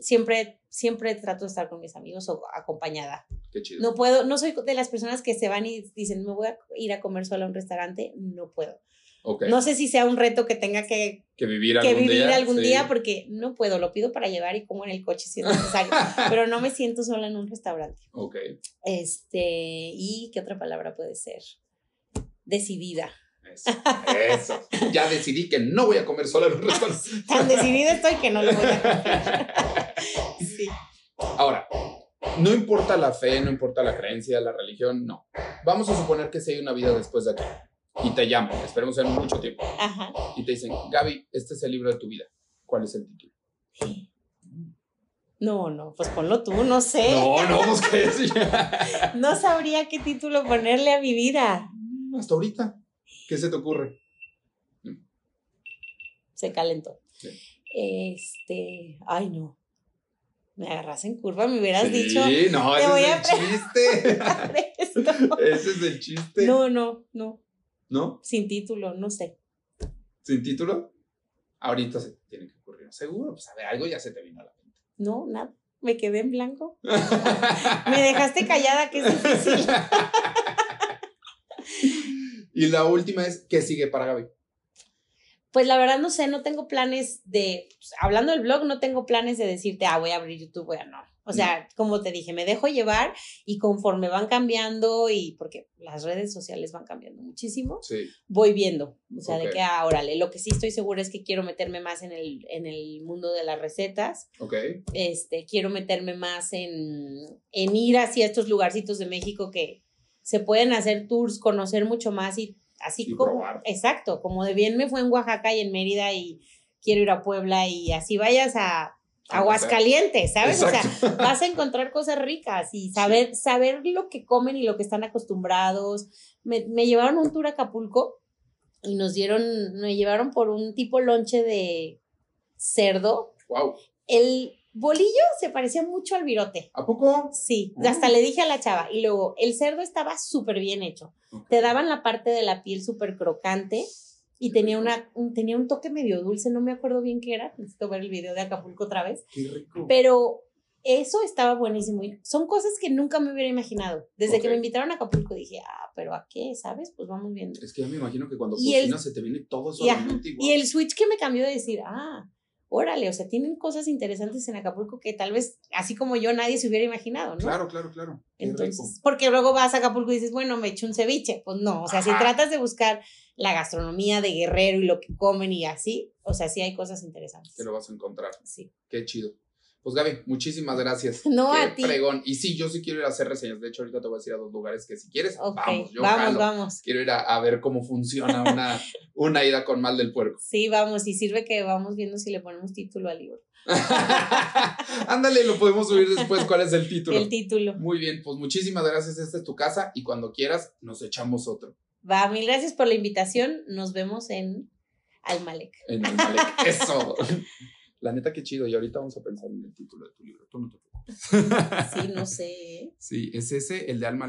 B: Siempre, siempre trato de estar con mis amigos o acompañada.
A: Qué chido.
B: No puedo, no soy de las personas que se van y dicen, me voy a ir a comer sola a un restaurante. No puedo. No sé si sea un reto que tenga que,
A: vivir algún,
B: vivir
A: día,
B: algún día, porque no puedo, lo pido para llevar y como en el coche si es necesario, (laughs) pero no me siento sola en un restaurante.
A: Ok.
B: Este, ¿y qué otra palabra puede ser? Decidida.
A: Eso, Ya decidí que no voy a comer sola en un restaurante. (laughs)
B: Tan decidida estoy que no lo voy a comer. (laughs) sí.
A: Ahora, no importa la fe, no importa la creencia, la religión, no. Vamos a suponer que si hay una vida después de aquí y te llaman, esperemos en mucho tiempo, Ajá. y te dicen, Gaby, este es el libro de tu vida. ¿Cuál es el título?
B: No, no, pues ponlo tú, no sé.
A: No, no, pues qué (laughs)
B: No sabría qué título ponerle a mi vida.
A: Hasta ahorita. ¿Qué se te ocurre?
B: Se calentó. Este, ay no. Me agarras en curva, me hubieras dicho.
A: Sí, no, ese es el chiste. (laughs) (laughs) ese es el chiste.
B: No, no, no.
A: ¿No?
B: Sin título, no sé.
A: ¿Sin título? Ahorita se tiene que ocurrir. Seguro, pues a ver, algo ya se te vino a la mente.
B: No, nada. Me quedé en blanco. (laughs) me dejaste callada, que es difícil. (laughs)
A: y la última es, ¿qué sigue para Gaby?
B: Pues la verdad no sé, no tengo planes de, pues, hablando del blog, no tengo planes de decirte, ah, voy a abrir YouTube, voy a no. O sea, como te dije, me dejo llevar y conforme van cambiando y porque las redes sociales van cambiando muchísimo, voy viendo. O sea, de que, ah, órale, lo que sí estoy segura es que quiero meterme más en el, en el mundo de las recetas.
A: Ok.
B: Este, quiero meterme más en, en ir hacia estos lugarcitos de México que se pueden hacer tours, conocer mucho más y Así como, exacto, como de bien me fue en Oaxaca y en Mérida y quiero ir a Puebla y así vayas a Aguascalientes, ¿sabes? O sea, (laughs) vas a encontrar cosas ricas y saber, saber lo que comen y lo que están acostumbrados. Me, me llevaron un tour a Acapulco y nos dieron, me llevaron por un tipo lonche de cerdo.
A: Wow.
B: El, Bolillo se parecía mucho al virote.
A: ¿A poco?
B: Sí, ah. hasta le dije a la chava. Y luego, el cerdo estaba súper bien hecho. Te daban la parte de la piel súper crocante y tenía, una, un, tenía un toque medio dulce, no me acuerdo bien qué era. Necesito ver el video de Acapulco otra vez.
A: Qué rico.
B: Pero eso estaba buenísimo. Y son cosas que nunca me hubiera imaginado. Desde que me invitaron a Acapulco dije, ah, pero ¿a qué? ¿Sabes? Pues vamos viendo.
A: Es que ya me imagino que cuando cocinas se te viene todo eso.
B: Y el switch que me cambió de decir, ah, órale, o sea, tienen cosas interesantes en Acapulco que tal vez, así como yo, nadie se hubiera imaginado, ¿no?
A: Claro, claro, claro.
B: Entonces, porque luego vas a Acapulco y dices, bueno, me echo un ceviche. Pues no, o sea, si tratas de buscar la gastronomía de Guerrero y lo que comen y así, o sea, sí hay cosas interesantes.
A: Que lo vas a encontrar.
B: Sí.
A: Qué chido. Pues Gaby, muchísimas gracias.
B: No
A: Qué
B: a ti.
A: Pregón. Y sí, yo sí quiero ir a hacer reseñas. De hecho, ahorita te voy a decir a dos lugares que si quieres, vamos. Yo
B: vamos, vamos.
A: Quiero ir a, ver cómo funciona una, (laughs) una ida con mal del puerco.
B: Sí, vamos. Y sirve que vamos viendo si le ponemos título al libro. (laughs)
A: Ándale, lo podemos subir después. ¿Cuál es el título?
B: El título.
A: Muy bien, pues muchísimas gracias. Esta es tu casa y cuando quieras nos echamos otro.
B: Va, mil gracias por la invitación. Nos vemos en Almalek.
A: En Almalek, (laughs) eso. La neta, qué chido. Y ahorita vamos a pensar en el título de tu libro. Tú no te preocupes.
B: Sí, no sé. (laughs)
A: Sí, es ese, el de Alma